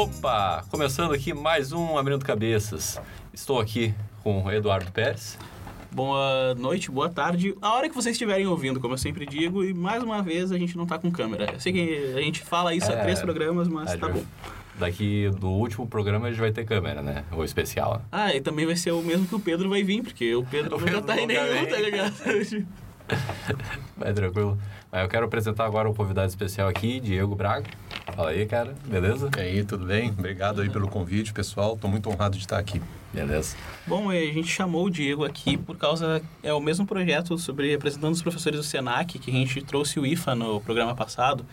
Opa! Começando aqui mais um Abrindo Cabeças. Estou aqui com o Eduardo Pérez. Boa noite, boa tarde. A hora que vocês estiverem ouvindo, como eu sempre digo, e mais uma vez a gente não tá com câmera. Eu sei que a gente fala isso há É, três programas, mas a tá bom. Daqui do último programa a gente vai ter câmera, né? O especial. Ah, e também vai ser o mesmo que o Pedro vai vir, porque o Pedro O Pedro tá em nenhum, tá ligado? É tranquilo. Mas eu quero apresentar agora um convidado especial aqui, Diego Braga. Fala aí, cara. Beleza? E aí, tudo bem? Obrigado aí pelo convite, pessoal. Estou muito honrado de estar aqui. Beleza. Bom, eh, a gente chamou o Diego aqui por causa. É o mesmo projeto sobre representando os professores do SENAC, que a gente trouxe o IFA no programa passado.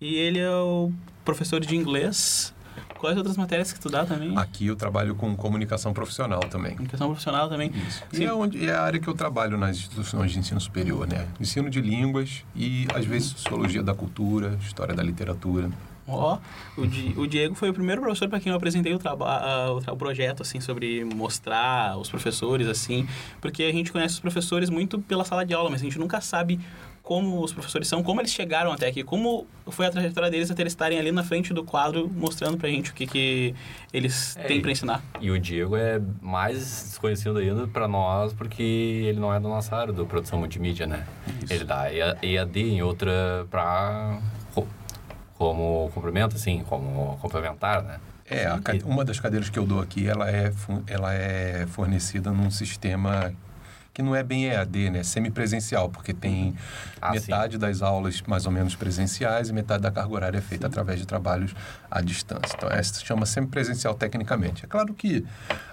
E ele é o professor de inglês. Quais outras matérias que tu dá também? Aqui eu trabalho com comunicação profissional também. Comunicação profissional também. Isso. Sim. E é, onde, é a área que eu trabalho nas instituições de ensino superior, né? Ensino de línguas e, às vezes, sociologia da cultura, história da literatura. Ó, o, Di- o Diego foi o primeiro professor para quem eu apresentei o, traba- ah, o, tra- o projeto, assim, sobre mostrar os professores, assim, porque a gente conhece os professores muito pela sala de aula, mas a gente nunca sabe como os professores são, como eles chegaram até aqui, como foi a trajetória deles até eles estarem ali na frente do quadro mostrando pra gente o que, que eles É, têm para ensinar. E o Diego é mais desconhecido ainda pra nós porque ele não é da nossa área do produção multimídia, né? Isso. Ele dá EA- EAD em outra pra... co- como complemento, assim, como complementar, né? É, uma das cadeiras que eu dou aqui, ela é, ela é fornecida num sistema que não é bem EAD, né? Semipresencial, porque tem Ah, metade das aulas mais ou menos presenciais e metade da carga horária é feita através de trabalhos à distância. Então, essa se chama semipresencial tecnicamente. É claro que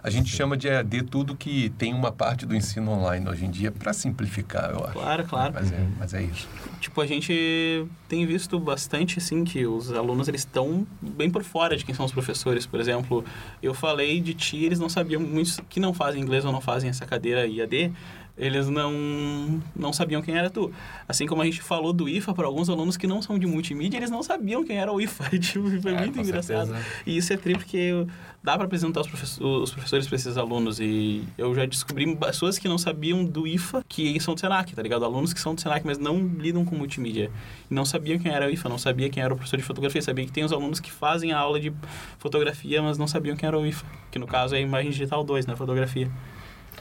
a gente chama de EAD tudo que tem uma parte do ensino online hoje em dia, para simplificar, eu acho. Claro, claro. Mas é, mas é isso. Tipo, a gente tem visto bastante, assim, que os alunos, eles estão bem por fora de quem são os professores. Por exemplo, eu falei de ti, eles não sabiam, muitos que não fazem inglês ou não fazem essa cadeira IAD, eles não, não sabiam quem era tu. Assim como a gente falou do IFA para alguns alunos que não são de multimídia, eles não sabiam quem era o IFA. tipo, foi É, muito engraçado. certeza. E isso é tri porque dá para apresentar os, professores, os professores para esses alunos. E eu já descobri pessoas que não sabiam do IFA que são do Senac, tá ligado? Alunos que são do Senac, mas não lidam com multimídia. E não sabiam quem era o IFA, não sabia quem era o professor de fotografia. Sabia que tem os alunos que fazem a aula de fotografia, mas não sabiam quem era o IFA. Que no caso é a imagem digital 2, né? Fotografia.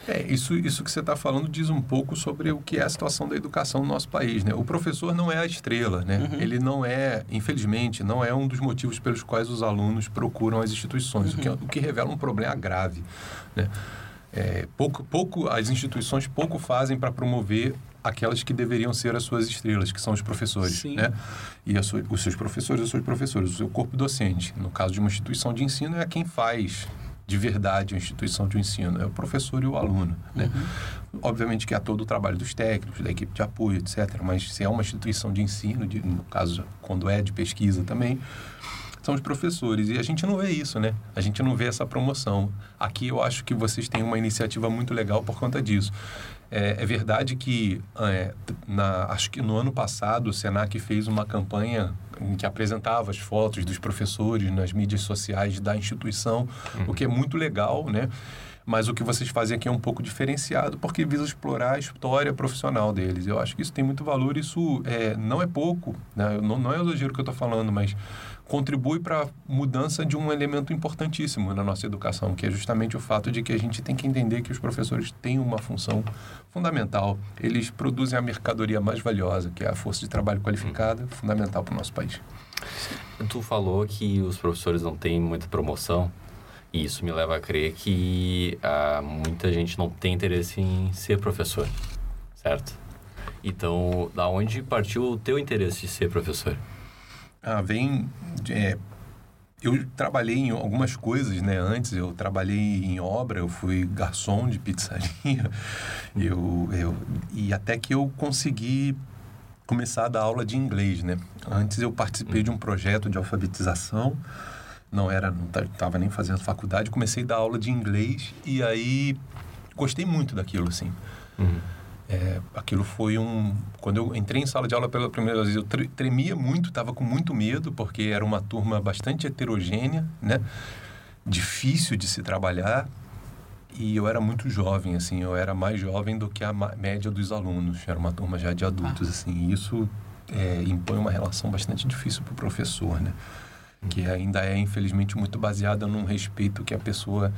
É, isso, isso que você está falando diz um pouco sobre o que é a situação da educação no nosso país, né? O professor não é a estrela, né? Uhum. Ele não é, infelizmente, não é um dos motivos pelos quais os alunos procuram as instituições, o, que, o que revela um problema grave, né? É, pouco, pouco, as instituições pouco fazem para promover aquelas que deveriam ser as suas estrelas, que são os professores, Sim. né? E sua- os seus professores, os seus professores, o seu corpo docente. No caso de uma instituição de ensino, é quem faz de verdade a instituição de ensino, é o professor e o aluno, né? Obviamente que há todo o trabalho dos técnicos, da equipe de apoio, etc. Mas se é uma instituição de ensino, de- no caso, quando é de pesquisa também, são os professores. E a gente não vê isso, né? A gente não vê essa promoção. Aqui eu acho que vocês têm uma iniciativa muito legal por conta disso. É, é verdade que, é, na, acho que no ano passado, o Senac fez uma campanha em que apresentava as fotos dos professores nas mídias sociais da instituição, o que é muito legal, né? Mas o que vocês fazem aqui é um pouco diferenciado, porque visa explorar a história profissional deles. Eu acho que isso tem muito valor, isso é, não é pouco, né? não, não é elogio que eu estou falando, mas contribui para a mudança de um elemento importantíssimo na nossa educação, que é justamente o fato de que a gente tem que entender que os professores têm uma função fundamental. Eles produzem a mercadoria mais valiosa, que é a força de trabalho qualificada, fundamental para o nosso país. Tu falou que os professores não têm muita promoção. E isso me leva a crer que ah, muita gente não tem interesse em ser professor, certo? Então, da onde partiu o teu interesse de ser professor? Ah, vem. é, eu trabalhei em algumas coisas, né? Antes eu trabalhei em obra, eu fui garçom de pizzaria, eu, eu, e até que eu consegui começar a dar aula de inglês, né? Antes eu participei de um projeto de alfabetização, não era, não estava nem fazendo faculdade, comecei a dar aula de inglês e aí gostei muito daquilo, assim. É, aquilo foi um. Quando eu entrei em sala de aula pela primeira vez, eu tre- tremia muito, estava com muito medo, porque era uma turma bastante heterogênea, né? Difícil de se trabalhar. E eu era muito jovem, assim, eu era mais jovem do que a média dos alunos. Era uma turma já de adultos, assim. E isso é, impõe uma relação bastante difícil para o professor, né? que ainda é, infelizmente, muito baseada num respeito que a pessoa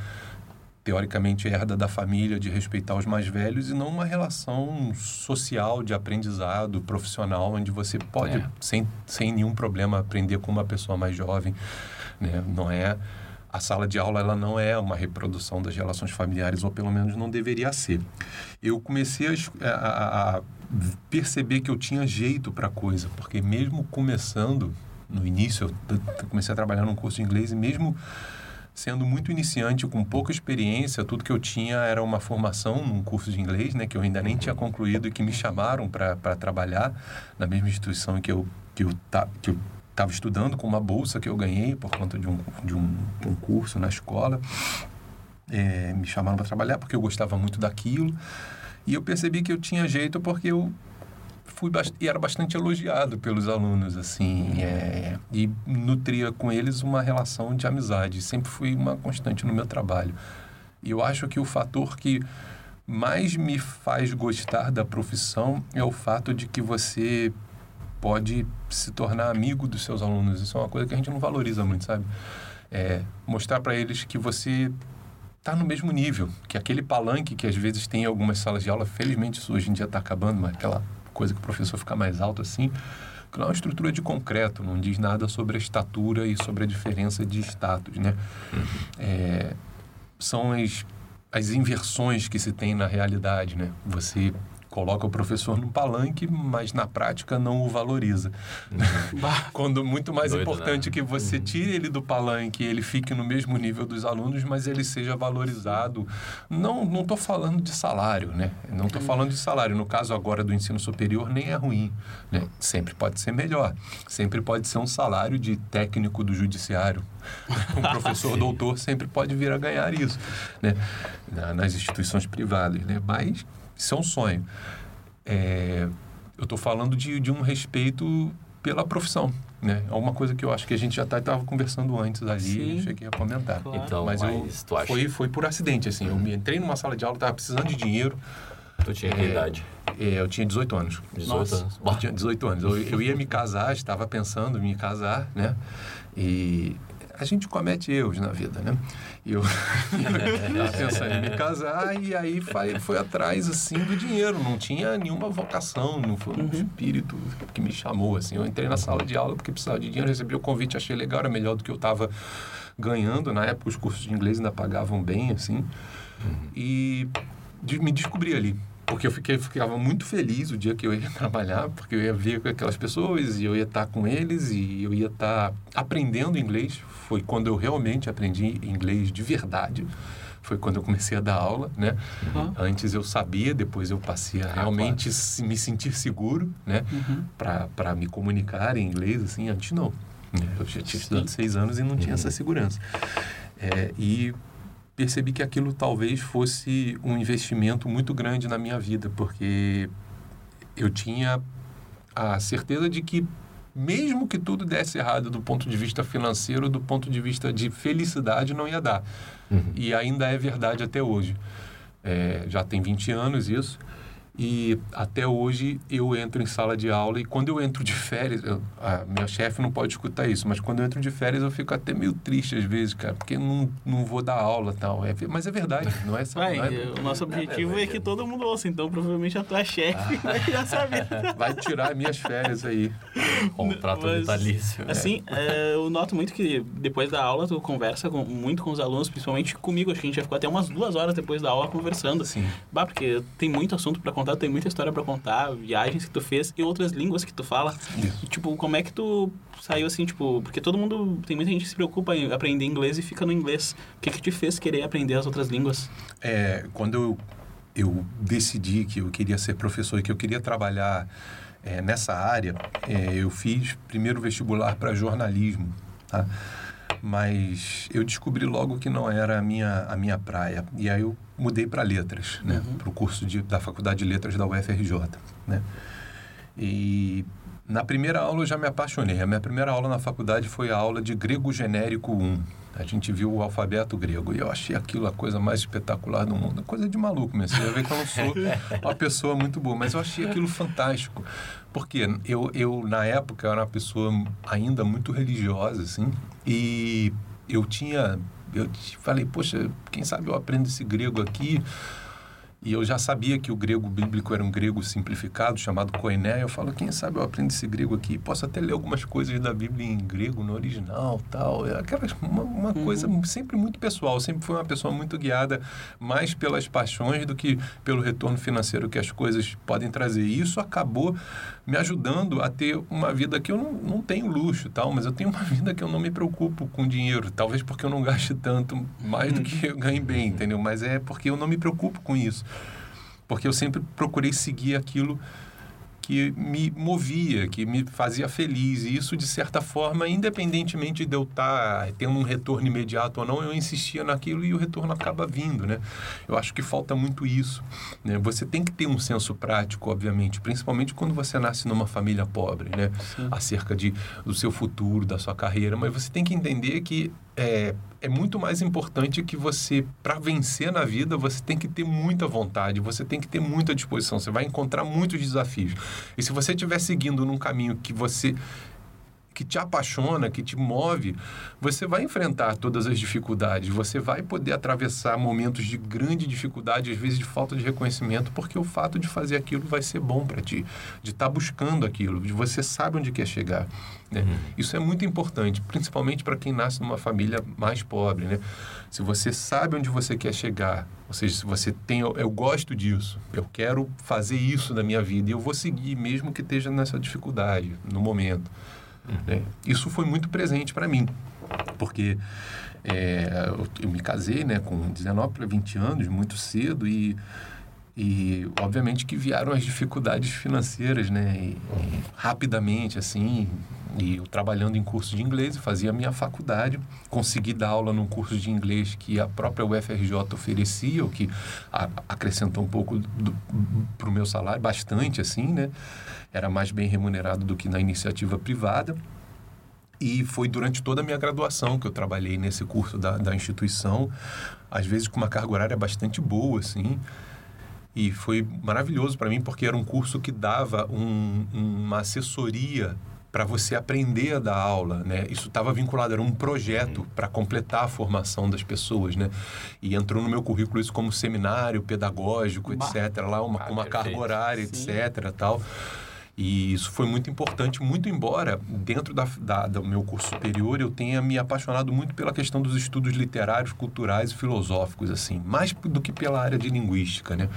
teoricamente herda da família de respeitar os mais velhos e não uma relação social de aprendizado profissional onde você pode É. sem, sem nenhum problema aprender com uma pessoa mais jovem né? não é a sala de aula ela não é uma reprodução das relações familiares ou pelo menos não deveria ser eu comecei a a, a- perceber que eu tinha jeito para coisa porque mesmo começando no início eu comecei a trabalhar num curso de inglês e mesmo sendo muito iniciante, com pouca experiência, tudo que eu tinha era uma formação num curso de inglês, né, que eu ainda nem tinha concluído e que me chamaram para trabalhar na mesma instituição que eu que eu ta, que eu estava estudando com uma bolsa que eu ganhei por conta de um de um, um curso na escola. É, me chamaram para trabalhar porque eu gostava muito daquilo e eu percebi que eu tinha jeito porque eu fui era bastante elogiado pelos alunos assim é, e nutria com eles uma relação de amizade. Sempre fui uma constante no meu trabalho. E eu acho que o fator que mais me faz gostar da profissão é o fato de que você pode se tornar amigo dos seus alunos. Isso é uma coisa que a gente não valoriza muito sabe? É, mostrar para eles que você está no mesmo nível que aquele palanque que às vezes tem em algumas salas de aula felizmente isso hoje em dia está acabando mas aquela coisa que o professor fica mais alto assim que não é uma estrutura de concreto não diz nada sobre a estatura e sobre a diferença de status né? É, são as as inversões que se tem na realidade né? Você coloca o professor num palanque mas na prática não o valoriza Bah, quando muito mais Doido, importante né? que você tire ele do palanque, ele fique no mesmo nível dos alunos, mas ele seja valorizado. Não não estou falando de salário, né? Não estou falando de salário. No caso agora do ensino superior nem é ruim, né? Sempre pode ser melhor. Sempre pode ser um salário de técnico do judiciário. Um professor doutor sempre pode vir a ganhar isso, né? Na- Nas instituições privadas, né? Mas isso é um sonho. É, eu estou falando de, de um respeito pela profissão, né? É uma coisa que eu acho que a gente já estava conversando antes ali, Sim. eu cheguei a comentar. Claro. Então, mas, mas, eu, acha foi, foi por acidente, assim. Eu me entrei numa sala de aula, estava precisando de dinheiro. tu tinha que é, idade? é, eu tinha 18 anos. 18 Nossa. anos. Eu tinha 18 anos. Eu, eu ia me casar, estava pensando em me casar, né? E a gente comete erros na vida, né? Eu estava pensando em me casar e aí foi, foi atrás, assim, do dinheiro. Não tinha nenhuma vocação, não foi um espírito que me chamou, assim. Eu entrei na sala de aula porque precisava de dinheiro, recebi o convite, achei legal, era melhor do que eu estava ganhando. Na época, os cursos de inglês ainda pagavam bem, assim. E de- me descobri ali. Porque eu fiquei, ficava muito feliz o dia que eu ia trabalhar, porque eu ia ver aquelas pessoas e eu ia estar com eles e eu ia estar aprendendo inglês. Foi quando eu realmente aprendi inglês de verdade. Foi quando eu comecei a dar aula, né? Uhum. Antes eu sabia, depois eu passei a realmente se- me sentir seguro, né? Uhum. Para me comunicar em inglês, assim. Antes não. né? Eu já tinha estudado seis anos e não tinha essa segurança. É, e percebi que aquilo talvez fosse um investimento muito grande na minha vida, porque eu tinha a certeza de que mesmo que tudo desse errado do ponto de vista financeiro, do ponto de vista de felicidade, não ia dar. Uhum. E ainda é verdade até hoje. É, já tem 20 anos isso. E até hoje eu entro em sala de aula e quando eu entro de férias, eu- a minha chefe não pode escutar isso, mas quando eu entro de férias eu fico até meio triste às vezes, cara, porque não, não vou dar aula e tal. É, mas é verdade, não é, Vai, não é- o nosso objetivo vai é que todo mundo ouça, então provavelmente a tua chefe vai já saber. vai tirar minhas férias aí. Contrato Mas, vitalício. Assim, é, eu noto muito que depois da aula tu conversa com- muito com os alunos, principalmente comigo. Acho que a gente já ficou até umas duas horas depois da aula conversando. Sim. Bah, porque tem muito assunto pra contar, tem muita história pra contar, viagens que tu fez e outras línguas que tu fala. E, tipo, como é que tu saiu assim, tipo, porque todo mundo, tem muita gente que se preocupa em aprender inglês e fica no inglês. O que que te fez querer aprender as outras línguas? É, quando eu, eu decidi que eu queria ser professor e que eu queria trabalhar é, nessa área, é, eu fiz primeiro vestibular para jornalismo, tá? Mas eu descobri logo que não era a minha, a minha praia. E aí eu mudei para letras, né? Uhum. Para o curso de, da Faculdade de Letras da UFRJ, né? E Na primeira aula eu já me apaixonei. A minha primeira aula na faculdade foi a aula de grego genérico 1. A gente viu o alfabeto grego e eu achei aquilo a coisa mais espetacular do mundo. Coisa de maluco mesmo. Você vai ver que eu não sou uma pessoa muito boa, mas eu achei aquilo fantástico. Porque eu, eu na época, era uma pessoa ainda muito religiosa, assim, e eu tinha. Eu falei, poxa, quem sabe eu aprendo esse grego aqui e eu já sabia que o grego bíblico era um grego simplificado, chamado koiné. Eu falo, quem sabe eu aprendo esse grego aqui. Posso até ler algumas coisas da Bíblia em grego, no original, tal. É aquela, uma, uma uhum. coisa sempre muito pessoal. Sempre fui uma pessoa muito guiada mais pelas paixões do que pelo retorno financeiro que as coisas podem trazer. E isso acabou me ajudando a ter uma vida que eu não, não tenho luxo, tal. Mas eu tenho uma vida que eu não me preocupo com dinheiro. Talvez porque eu não gaste tanto, mais do uhum. que eu ganhe bem, entendeu? Mas é porque eu não me preocupo com isso porque eu sempre procurei seguir aquilo que me movia, que me fazia feliz. E isso, de certa forma, independentemente de eu estar tá tendo um retorno imediato ou não, eu insistia naquilo e o retorno acaba vindo, né? Eu acho que falta muito isso. Né? Você tem que ter um senso prático, obviamente, principalmente quando você nasce numa família pobre, né? Sim. Acerca de, do seu futuro, da sua carreira. Mas você tem que entender que é, é muito mais importante que você, para vencer na vida, você tem que ter muita vontade, você tem que ter muita disposição, você vai encontrar muitos desafios. E se você estiver seguindo num caminho que você que te apaixona, que te move, você vai enfrentar todas as dificuldades, você vai poder atravessar momentos de grande dificuldade, às vezes de falta de reconhecimento, porque o fato de fazer aquilo vai ser bom para ti, de estar tá buscando aquilo, de você sabe onde quer chegar. Né? Uhum. Isso é muito importante, principalmente para quem nasce numa família mais pobre. Né? Se você sabe onde você quer chegar, ou seja, se você tem, eu, eu gosto disso, eu quero fazer isso na minha vida e eu vou seguir, mesmo que esteja nessa dificuldade, no momento. Né? Isso foi muito presente para mim, porque é, eu, eu, me casei né, com 19 para 20 anos, muito cedo, e, e obviamente que vieram as dificuldades financeiras, né? E, e, rapidamente, assim, e eu trabalhando em curso de inglês, fazia a minha faculdade, consegui dar aula num curso de inglês que a própria UFRJ oferecia, o que a, acrescentou um pouco para o meu salário, bastante, assim, né? era mais bem remunerado do que na iniciativa privada. E foi durante toda a minha graduação que eu trabalhei nesse curso da, da instituição, às vezes com uma carga horária bastante boa, assim. E foi maravilhoso para mim, porque era um curso que dava um, uma assessoria para você aprender a dar aula, né? Isso estava vinculado, era um projeto para completar a formação das pessoas, né? E entrou no meu currículo isso como seminário pedagógico, bah. etc. Lá uma, ah, uma carga horária, Sim. etc. Tal. E isso foi muito importante, muito embora dentro da, da, do meu curso superior eu tenha me apaixonado muito pela questão dos estudos literários, culturais e filosóficos, assim, mais do que pela área de linguística, né?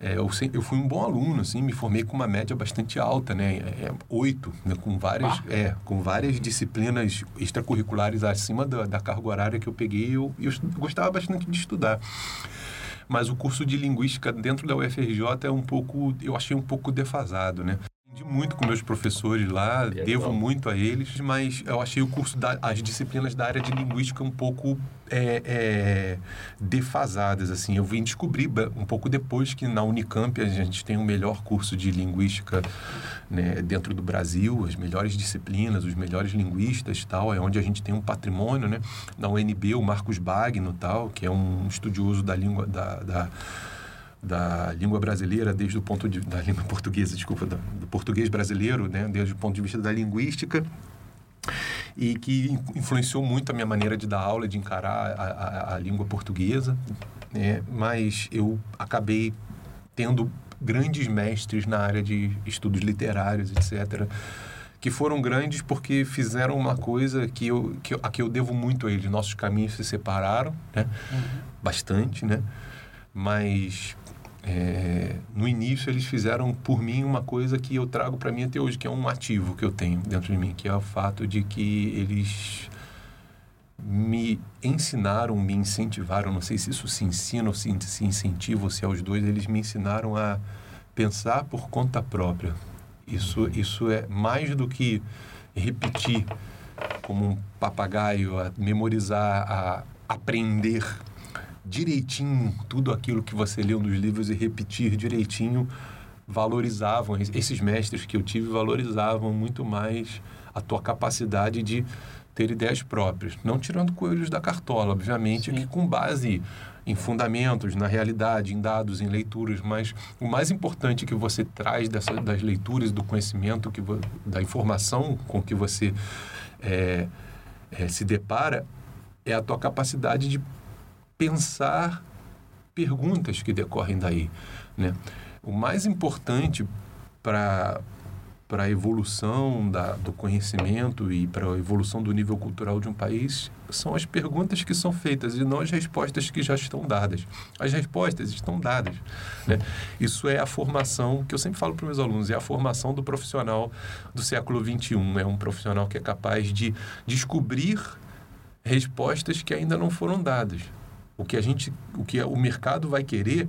É, eu, eu, fui um bom aluno, assim, me formei com uma média bastante alta, né? É, oito, né? com, várias, ah. é, com várias disciplinas extracurriculares acima da, da carga horária que eu peguei. Eu, eu gostava bastante de estudar mas o curso de linguística dentro da UFRJ é um pouco, eu achei um pouco defasado, né? Aprendi muito com meus professores lá, é devo muito a eles, mas eu achei o curso, da, as disciplinas da área de linguística um pouco é, é, defasadas, assim. Eu vim descobrir um pouco depois que na Unicamp a gente tem o melhor curso de linguística né, dentro do Brasil, as melhores disciplinas, os melhores linguistas tal, é onde a gente tem um patrimônio, né? Na UNB, o Marcos Bagno tal, que é um estudioso da língua da, da da língua brasileira desde o ponto de da língua portuguesa, desculpa, do, do pontuguês brasileiro, né, desde o ponto de vista da linguística e que influenciou muito a minha maneira de dar aula, de encarar a, a, a língua portuguesa, né? Mas eu acabei tendo grandes mestres na área de estudos literários, etc., que foram grandes porque fizeram uma coisa que eu, que, a que eu devo muito a eles. Nossos caminhos se separaram, né? Uhum. Bastante, né? Mas é, no início eles fizeram por mim uma coisa que eu trago para mim até hoje, que é um ativo que eu tenho dentro de mim, que é o fato de que eles me ensinaram, me incentivaram, não sei se isso se ensina ou se, se incentiva ou se é os dois, eles me ensinaram a pensar por conta própria. Isso, isso é mais do que repetir como um papagaio, a memorizar, a aprender direitinho tudo aquilo que você leu nos livros e repetir direitinho valorizavam, esses mestres que eu tive valorizavam muito mais a tua capacidade de ter ideias próprias. Não tirando coelhos da cartola, obviamente, Sim. que com base em fundamentos, na realidade, em dados, em leituras, mas o mais importante que você traz dessa, das leituras, do conhecimento, que, da informação com que você é, é, se depara, é a tua capacidade de pensar perguntas que decorrem daí. Né? O mais importante para para a evolução da, do conhecimento e para a evolução do nível cultural de um país são as perguntas que são feitas e não as respostas que já estão dadas. As respostas estão dadas. Né? Isso é a formação que eu sempre falo para meus alunos, é a formação do profissional do século XXI. É um profissional que é capaz de descobrir respostas que ainda não foram dadas. O que a gente, o que o mercado vai querer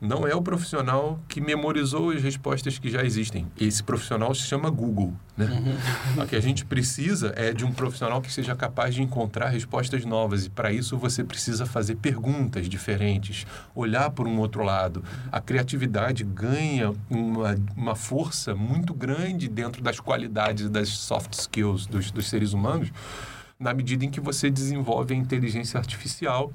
não é o profissional que memorizou as respostas que já existem. Esse profissional se chama Google. Né? Uhum. O que a gente precisa é de um profissional que seja capaz de encontrar respostas novas. E para isso você precisa fazer perguntas diferentes, olhar por um outro lado. A criatividade ganha uma, uma força muito grande dentro das qualidades das soft skills dos, dos seres humanos, na medida em que você desenvolve a inteligência artificial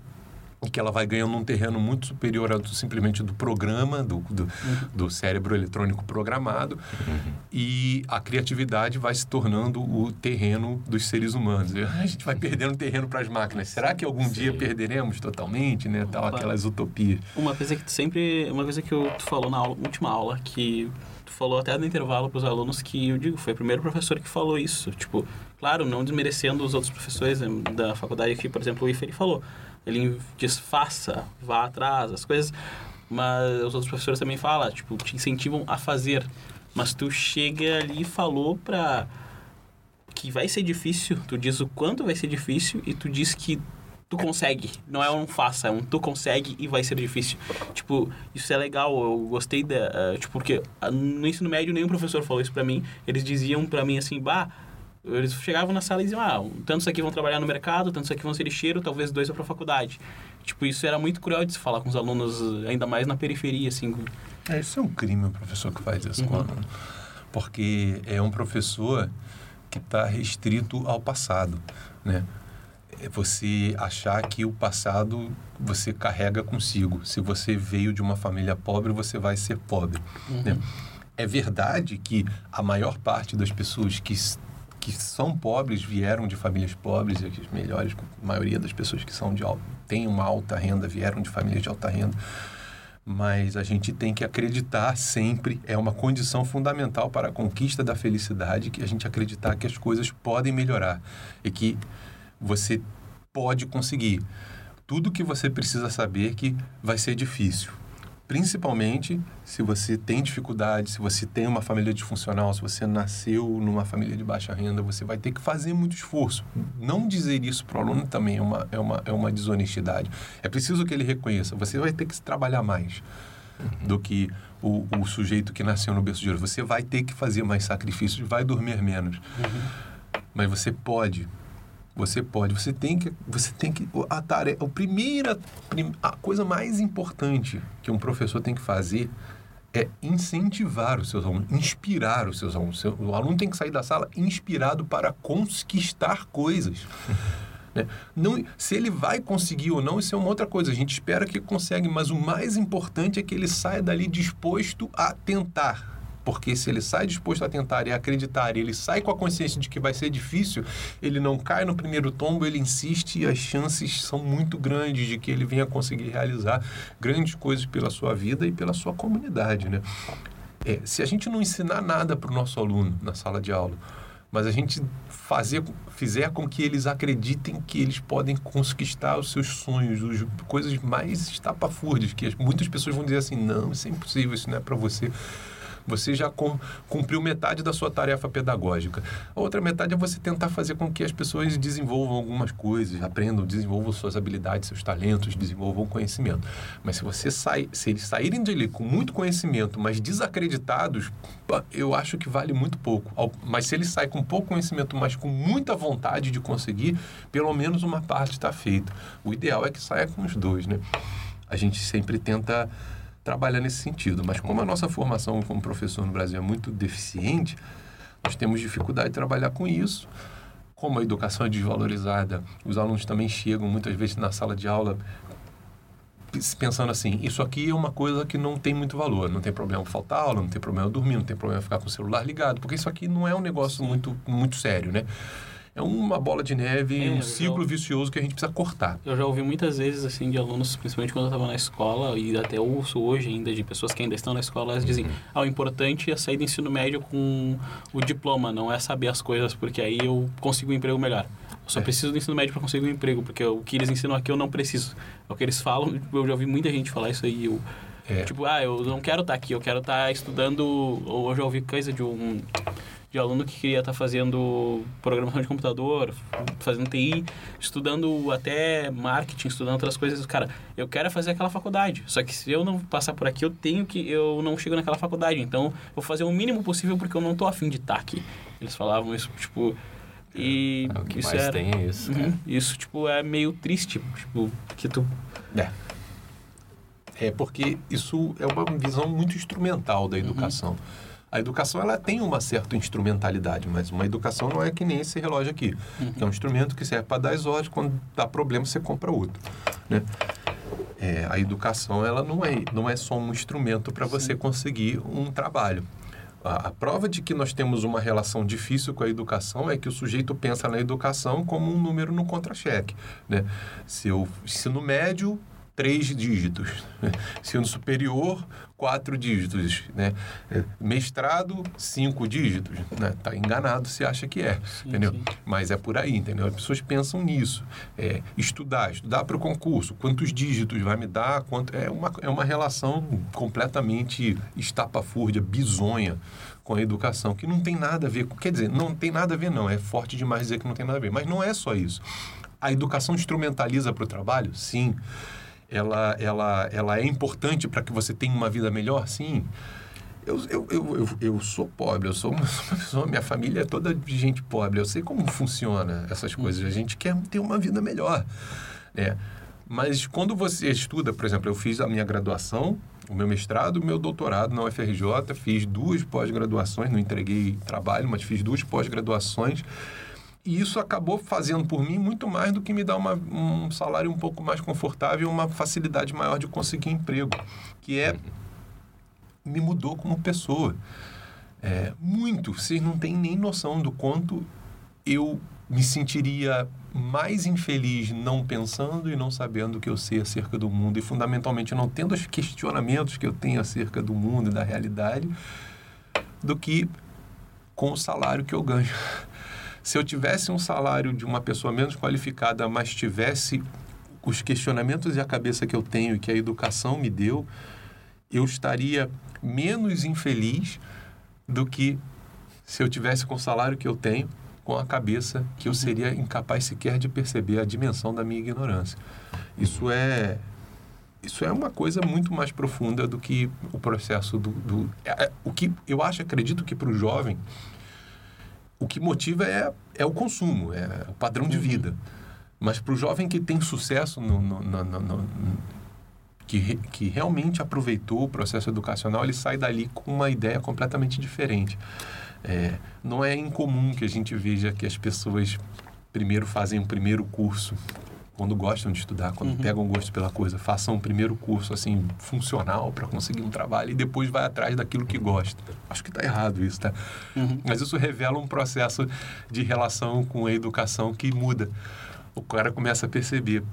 e que ela vai ganhando um terreno muito superior ao simplesmente do programa, do, do, uhum. do cérebro eletrônico programado, uhum. e a criatividade vai se tornando o terreno dos seres humanos. A gente vai perdendo terreno para as máquinas. Será que algum Sim. dia perderemos totalmente, né? Tal, aquelas utopias. Uma coisa que tu sempre, uma coisa que eu, tu falou na aula, última aula, que tu falou até no intervalo para os alunos que eu digo, foi o primeiro professor que falou isso. Tipo, claro, não desmerecendo os outros professores né, da faculdade aqui, por exemplo, o IFE, ele falou ele disfarça, vá atrás, as coisas. Mas os outros professores também falam, tipo, te incentivam a fazer. Mas tu chega ali e falou pra que vai ser difícil, tu diz o quanto vai ser difícil e tu diz que tu consegue. Não é um faça, é um tu consegue e vai ser difícil. Tipo, isso é legal, eu gostei da. Uh, tipo, porque no ensino médio nenhum professor falou isso pra mim. Eles diziam pra mim assim, bah eles chegavam na sala e diziam, ah, tantos aqui vão trabalhar no mercado, tantos aqui vão ser lixeiro, talvez dois vão para a faculdade. Tipo, isso era muito cruel de se falar com os alunos, ainda mais na periferia, assim. É, isso é um crime, o professor que faz isso uhum. Porque é um professor que está restrito ao passado, né? É você achar que o passado você carrega consigo. Se você veio de uma família pobre, você vai ser pobre. Né? Uhum. Né? É verdade que a maior parte das pessoas que que são pobres vieram de famílias pobres e as melhores a maioria das pessoas que são de têm uma alta renda vieram de famílias de alta renda. Mas a gente tem que acreditar sempre é uma condição fundamental para a conquista da felicidade que a gente acreditar que as coisas podem melhorar e que você pode conseguir. Tudo que você precisa saber que vai ser difícil principalmente se você tem dificuldade, se você tem uma família disfuncional, se você nasceu numa família de baixa renda, você vai ter que fazer muito esforço. Não dizer isso para o aluno também é uma, é, uma, é uma desonestidade. É preciso que ele reconheça, você vai ter que trabalhar mais uhum. do que o, o, sujeito que nasceu no berço de ouro. Você vai ter que fazer mais sacrifícios, vai dormir menos. Uhum. Mas você pode você pode, você tem que, você tem que a tarefa, a primeira, a coisa mais importante que um professor tem que fazer é incentivar os seus alunos, inspirar os seus alunos. O aluno tem que sair da sala inspirado para conquistar coisas. Né? Não, se ele vai conseguir ou não, isso é uma outra coisa. A gente espera que consegue, mas o mais importante é que ele saia dali disposto a tentar porque se ele sai disposto a tentar e acreditar, e ele sai com a consciência de que vai ser difícil, ele não cai no primeiro tombo, ele insiste e as chances são muito grandes de que ele venha conseguir realizar grandes coisas pela sua vida e pela sua comunidade, né? É, se a gente não ensinar nada para o nosso aluno na sala de aula, mas a gente fazer, fizer com que eles acreditem que eles podem conquistar os seus sonhos, as coisas mais estapafúrdias, que muitas pessoas vão dizer assim, não, isso é impossível, isso não é para você você já cumpriu metade da sua tarefa pedagógica. A outra metade é você tentar fazer com que as pessoas desenvolvam algumas coisas, aprendam, desenvolvam suas habilidades, seus talentos, desenvolvam conhecimento. Mas se você sai, se eles saírem dele com muito conhecimento, mas desacreditados, eu acho que vale muito pouco. Mas se ele sai com pouco conhecimento, mas com muita vontade de conseguir, pelo menos uma parte está feita. O ideal é que saia com os dois, né? A gente sempre tenta trabalhar nesse sentido. Mas como a nossa formação como professor no Brasil é muito deficiente, nós temos dificuldade de trabalhar com isso. Como a educação é desvalorizada, os alunos também chegam muitas vezes na sala de aula pensando assim, isso aqui é uma coisa que não tem muito valor, não tem problema faltar aula, não tem problema dormir, não tem problema ficar com o celular ligado, porque isso aqui não é um negócio muito, muito sério, né? É uma bola de neve, é, um ciclo já... vicioso que a gente precisa cortar. Eu já ouvi muitas vezes, assim, de alunos, principalmente quando eu estava na escola, e até ouço hoje ainda, de pessoas que ainda estão na escola, elas dizem, uhum. ah, o importante é sair do ensino médio com o diploma, não é saber as coisas, porque aí eu consigo um emprego melhor. Eu só é. preciso do ensino médio para conseguir um emprego, porque o que eles ensinam aqui eu não preciso. É o que eles falam, eu já ouvi muita gente falar isso aí. Eu, é. Tipo, ah, eu não quero estar tá aqui, eu quero estar tá estudando. Ou eu já ouvi coisa de um de aluno que queria estar tá fazendo programação de computador, fazendo TI, estudando até marketing, estudando outras coisas. Cara, eu quero fazer aquela faculdade. Só que se eu não passar por aqui, eu tenho que eu não chego naquela faculdade. Então, vou fazer o mínimo possível porque eu não tô afim de estar aqui. Eles falavam isso, tipo, e é, o que isso mais era, tem é isso. Uhum, é. Isso, tipo, é meio triste. Tipo, que tu... É. É porque isso é uma visão muito instrumental da uhum. educação. Uhum. A educação ela tem uma certa instrumentalidade, mas uma educação não é que nem esse relógio aqui, uhum. que é um instrumento que serve para dar as ordens, quando dá problema você compra outro, né? É, a educação ela não é, não é só um instrumento para você conseguir um trabalho. A, a, prova de que nós temos uma relação difícil com a educação é que o sujeito pensa na educação como um número no contra-cheque. Né? Se o ensino médio, três dígitos. Ensino superior, quatro dígitos. Né? É, mestrado, cinco dígitos. Né? Tá enganado se acha que é, sim, entendeu? Sim. Mas é por aí, entendeu? As pessoas pensam nisso. É, estudar, estudar para o concurso. Quantos dígitos vai me dar? Quanto... É, uma, é uma relação completamente estapafúrdia, bizonha com a educação, que não tem nada a ver, quer dizer, não tem nada a ver não, é forte demais dizer que não tem nada a ver, mas não é só isso. A educação instrumentaliza para o trabalho? Sim ela, ela, ela é importante para que você tenha uma vida melhor? Sim. Eu, eu, eu, eu, eu sou pobre, eu sou uma, pessoa, minha família é toda de gente pobre, eu sei como funciona essas coisas, a gente quer ter uma vida melhor, né? Mas quando você estuda, por exemplo, eu fiz a minha graduação, o meu mestrado, o meu doutorado na UFRJ, fiz duas pós-graduações, não entreguei trabalho, mas fiz duas pós-graduações e isso acabou fazendo por mim muito mais do que me dar uma, um salário um pouco mais confortável, uma facilidade maior de conseguir emprego, que é me mudou como pessoa. É, muito. Vocês não têm nem noção do quanto eu me sentiria mais infeliz não pensando e não sabendo o que eu sei acerca do mundo e fundamentalmente não tendo os questionamentos que eu tenho acerca do mundo e da realidade do que com o salário que eu ganho. Se eu tivesse um salário de uma pessoa menos qualificada, mas tivesse os questionamentos e a cabeça que eu tenho e que a educação me deu, eu estaria menos infeliz do que se eu tivesse com o salário que eu tenho, com a cabeça que eu uhum. seria incapaz sequer de perceber a dimensão da minha ignorância. Isso é isso é uma coisa muito mais profunda do que o processo do, do é, é o que eu acho acredito que para o jovem o que motiva é, é o consumo, é o padrão de uhum. vida. Mas para o jovem que tem sucesso, no, no, no, no, que, que realmente aproveitou o processo educacional, ele sai dali com uma ideia completamente diferente. É, não é incomum que a gente veja que as pessoas primeiro fazem um primeiro curso quando gostam de estudar, quando uhum. pegam gosto pela coisa, façam um primeiro curso assim funcional para conseguir um trabalho e depois vai atrás daquilo que gosta. Acho que está errado isso, tá? Uhum. Mas isso revela um processo de relação com a educação que muda. O cara começa a perceber,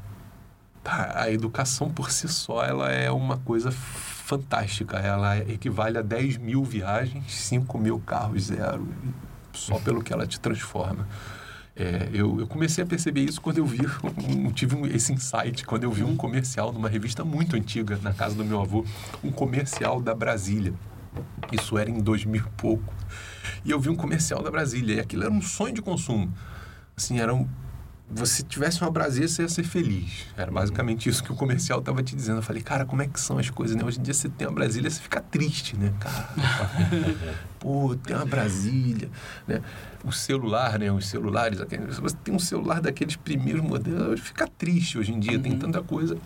a educação por si só ela é uma coisa fantástica. Ela equivale a 10 mil viagens, 5 mil carros zero, só pelo que ela te transforma. É, eu, eu, comecei a perceber isso quando eu vi, tive esse insight, quando eu vi um comercial numa revista muito antiga, na casa do meu avô, um comercial da Brasília. Isso era em 2000 e pouco. E eu vi um comercial da Brasília, e aquilo era um sonho de consumo. Assim, era um, você tivesse uma Brasília, você ia ser feliz. Era basicamente isso que o comercial estava te dizendo. Eu falei, cara, como é que são as coisas, né? Hoje em dia você tem uma Brasília, você fica triste, né? Cara, pô, tem uma Brasília, né? O celular, né? Os celulares, você tem um celular daqueles primeiros modelos, fica triste hoje em dia, uhum. tem tanta coisa.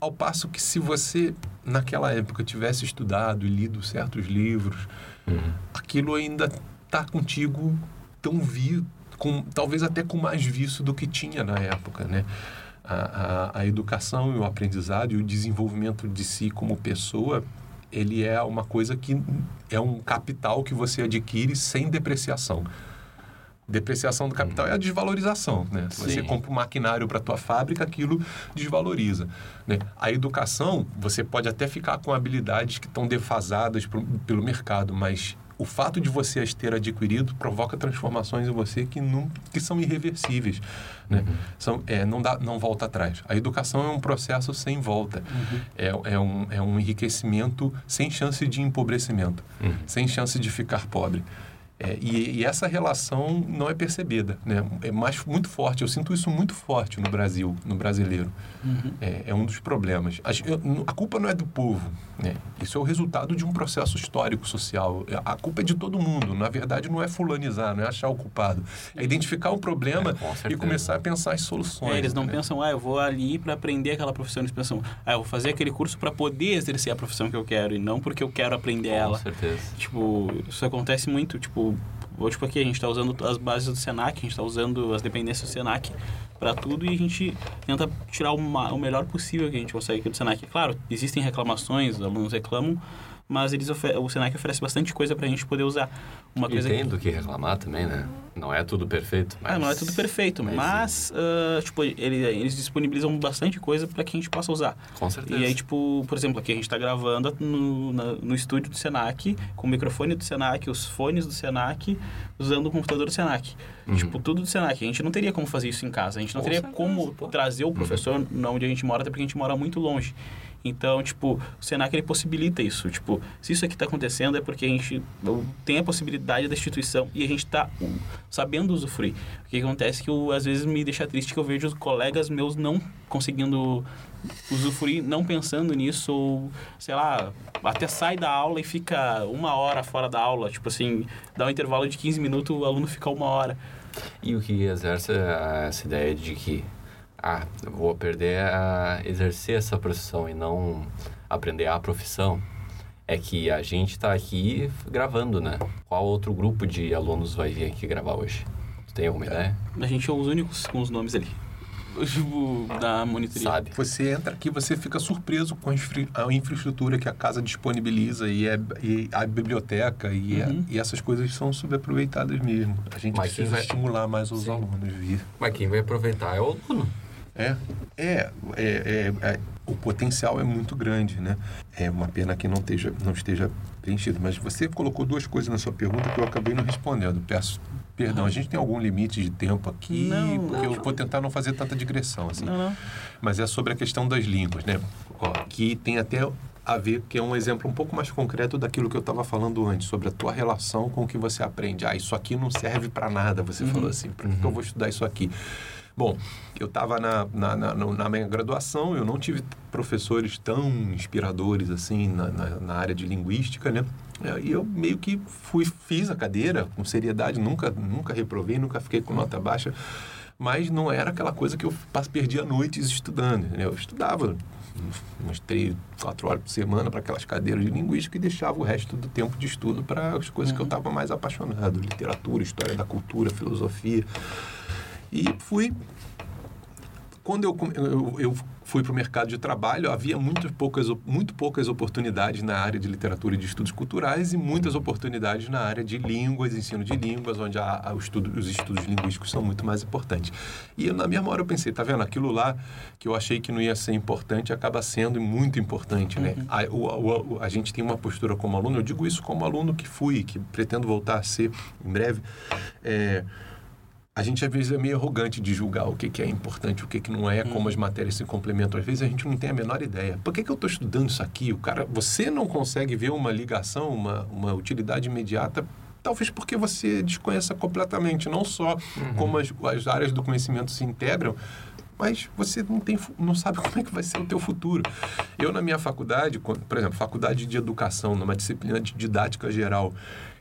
Ao passo que se você, naquela época, tivesse estudado e lido certos livros, Uhum. aquilo ainda está contigo tão vi, com, talvez até com mais vício do que tinha na época, né? A, a, a educação e o aprendizado e o desenvolvimento de si como pessoa, ele é uma coisa que é um capital que você adquire sem depreciação. Depreciação do capital é a desvalorização, né? Se você compra um maquinário para a tua fábrica, aquilo desvaloriza, né? A educação, você pode até ficar com habilidades que estão defasadas pro- pelo mercado, mas o fato de você as ter adquirido provoca transformações em você que, não, que são irreversíveis, né? São, é, não, dá, não volta atrás. A educação é um processo sem volta. É, é, um, é um enriquecimento sem chance de empobrecimento, sem chance de ficar pobre. É, e, e essa relação não é percebida, né? É mais muito forte. Eu sinto isso muito forte no Brasil, no brasileiro. É, é um dos problemas. A, a culpa não é do povo, né? Isso é o resultado de um processo histórico social. É, A culpa é de todo mundo. Na verdade, não é fulanizar, não é achar o culpado. É identificar o problema É, com e começar a pensar as soluções. É, eles não né? pensam, ah, eu vou ali para aprender aquela profissão. Eles pensam, ah, eu vou fazer aquele curso para poder exercer a profissão que eu quero e não porque eu quero aprender Com ela. certeza. Tipo, isso acontece muito, tipo, ou tipo aqui a gente está usando as bases do Senac, a gente está usando as dependências do Senac para tudo e a gente tenta tirar o, o melhor possível que a gente consegue aqui do Senac. Claro, existem reclamações, os alunos reclamam, mas eles o Senac oferece bastante coisa para a gente poder usar. Uma E coisa tem do que reclamar também, né? Não é tudo perfeito, mas... ah, não é tudo perfeito, mas- mas, ah, tipo, ele- eles disponibilizam bastante coisa para que a gente possa usar. Com certeza. E aí, tipo, por exemplo, aqui a gente está gravando no, na- no estúdio do Senac, com o microfone do Senac, os fones do Senac, usando o computador do Senac. Tipo, tudo do Senac. A gente não teria como fazer isso em casa. A gente não Uhum. Teria como pô. trazer o professor na onde a gente mora, até porque a gente mora muito longe. Então, tipo, o Senac ele possibilita isso. Tipo, se isso aqui está acontecendo é porque a gente tem a possibilidade da instituição e a gente está sabendo usufruir. O que acontece é que eu, às vezes me deixa triste que eu vejo colegas meus não conseguindo usufruir, não pensando nisso, ou sei lá, até sai da aula e fica uma hora fora da aula. Tipo assim, dá um intervalo de 15 minutos, o aluno fica uma hora. E o que exerce é essa ideia de que, ah, eu vou perder a exercer essa profissão e não aprender a profissão, é que a gente está aqui gravando, né? Qual outro grupo de alunos vai vir aqui gravar hoje? Tu tem alguma ideia? A gente é os únicos com os nomes ali. Tipo, da monitoria. Sabe? Você entra aqui, você fica surpreso com a, infra- a infraestrutura que a casa disponibiliza e, é- e a biblioteca e, é- Uhum. e essas coisas são subaproveitadas mesmo. A gente Mas precisa vai- estimular mais os Sim. alunos vir. Mas quem vai aproveitar é o aluno. É, é, é, é, é, o potencial é muito grande, né? É uma pena que não esteja, não esteja preenchido. Mas você colocou duas coisas na sua pergunta que eu acabei não respondendo. Peço perdão. A gente tem algum limite de tempo aqui? Não, porque não. eu vou tentar não fazer tanta digressão, assim. Não. Mas é sobre a questão das línguas, né? Ó, que tem até a ver, que é um exemplo um pouco mais concreto daquilo que eu estava falando antes, sobre a tua relação com o que você aprende. Ah, isso aqui não serve para nada, você falou assim. Para que, que eu vou estudar isso aqui? Bom, eu estava na, na, na, na minha graduação, eu não tive professores tão inspiradores assim na, na, na área de linguística, né? É, E eu meio que fui, fiz a cadeira com seriedade, nunca, nunca reprovei, nunca fiquei com nota baixa, mas não era aquela coisa que eu perdia noites estudando. né? Eu estudava umas três, quatro horas por semana para aquelas cadeiras de linguística e deixava o resto do tempo de estudo para as coisas que eu estava mais apaixonado: literatura, história da cultura, filosofia. E fui quando eu, eu, eu fui para o mercado de trabalho, havia muito poucas, muito poucas oportunidades na área de literatura e de estudos culturais e muitas oportunidades na área de línguas, ensino de línguas, onde a, a- estudo, os estudos linguísticos são muito mais importantes. E eu, na mesma hora eu pensei, tá vendo? Aquilo lá que eu achei que não ia ser importante acaba sendo muito importante, né? A, o- o- o- a gente tem uma postura como aluno, eu digo isso como aluno que fui, que pretendo voltar a ser em breve. É, a gente às vezes é meio arrogante de julgar o que, que é importante, o que, que não é, como as matérias se complementam. Às vezes a gente não tem a menor ideia. Por que, que eu estou estudando isso aqui? O cara, você não consegue ver uma ligação, uma, uma utilidade imediata, talvez porque você desconheça completamente, não só como as, as áreas do conhecimento se integram, mas você não, tem, não sabe como é que vai ser o teu futuro. Eu, na minha faculdade, por exemplo, faculdade de educação, numa disciplina de didática geral,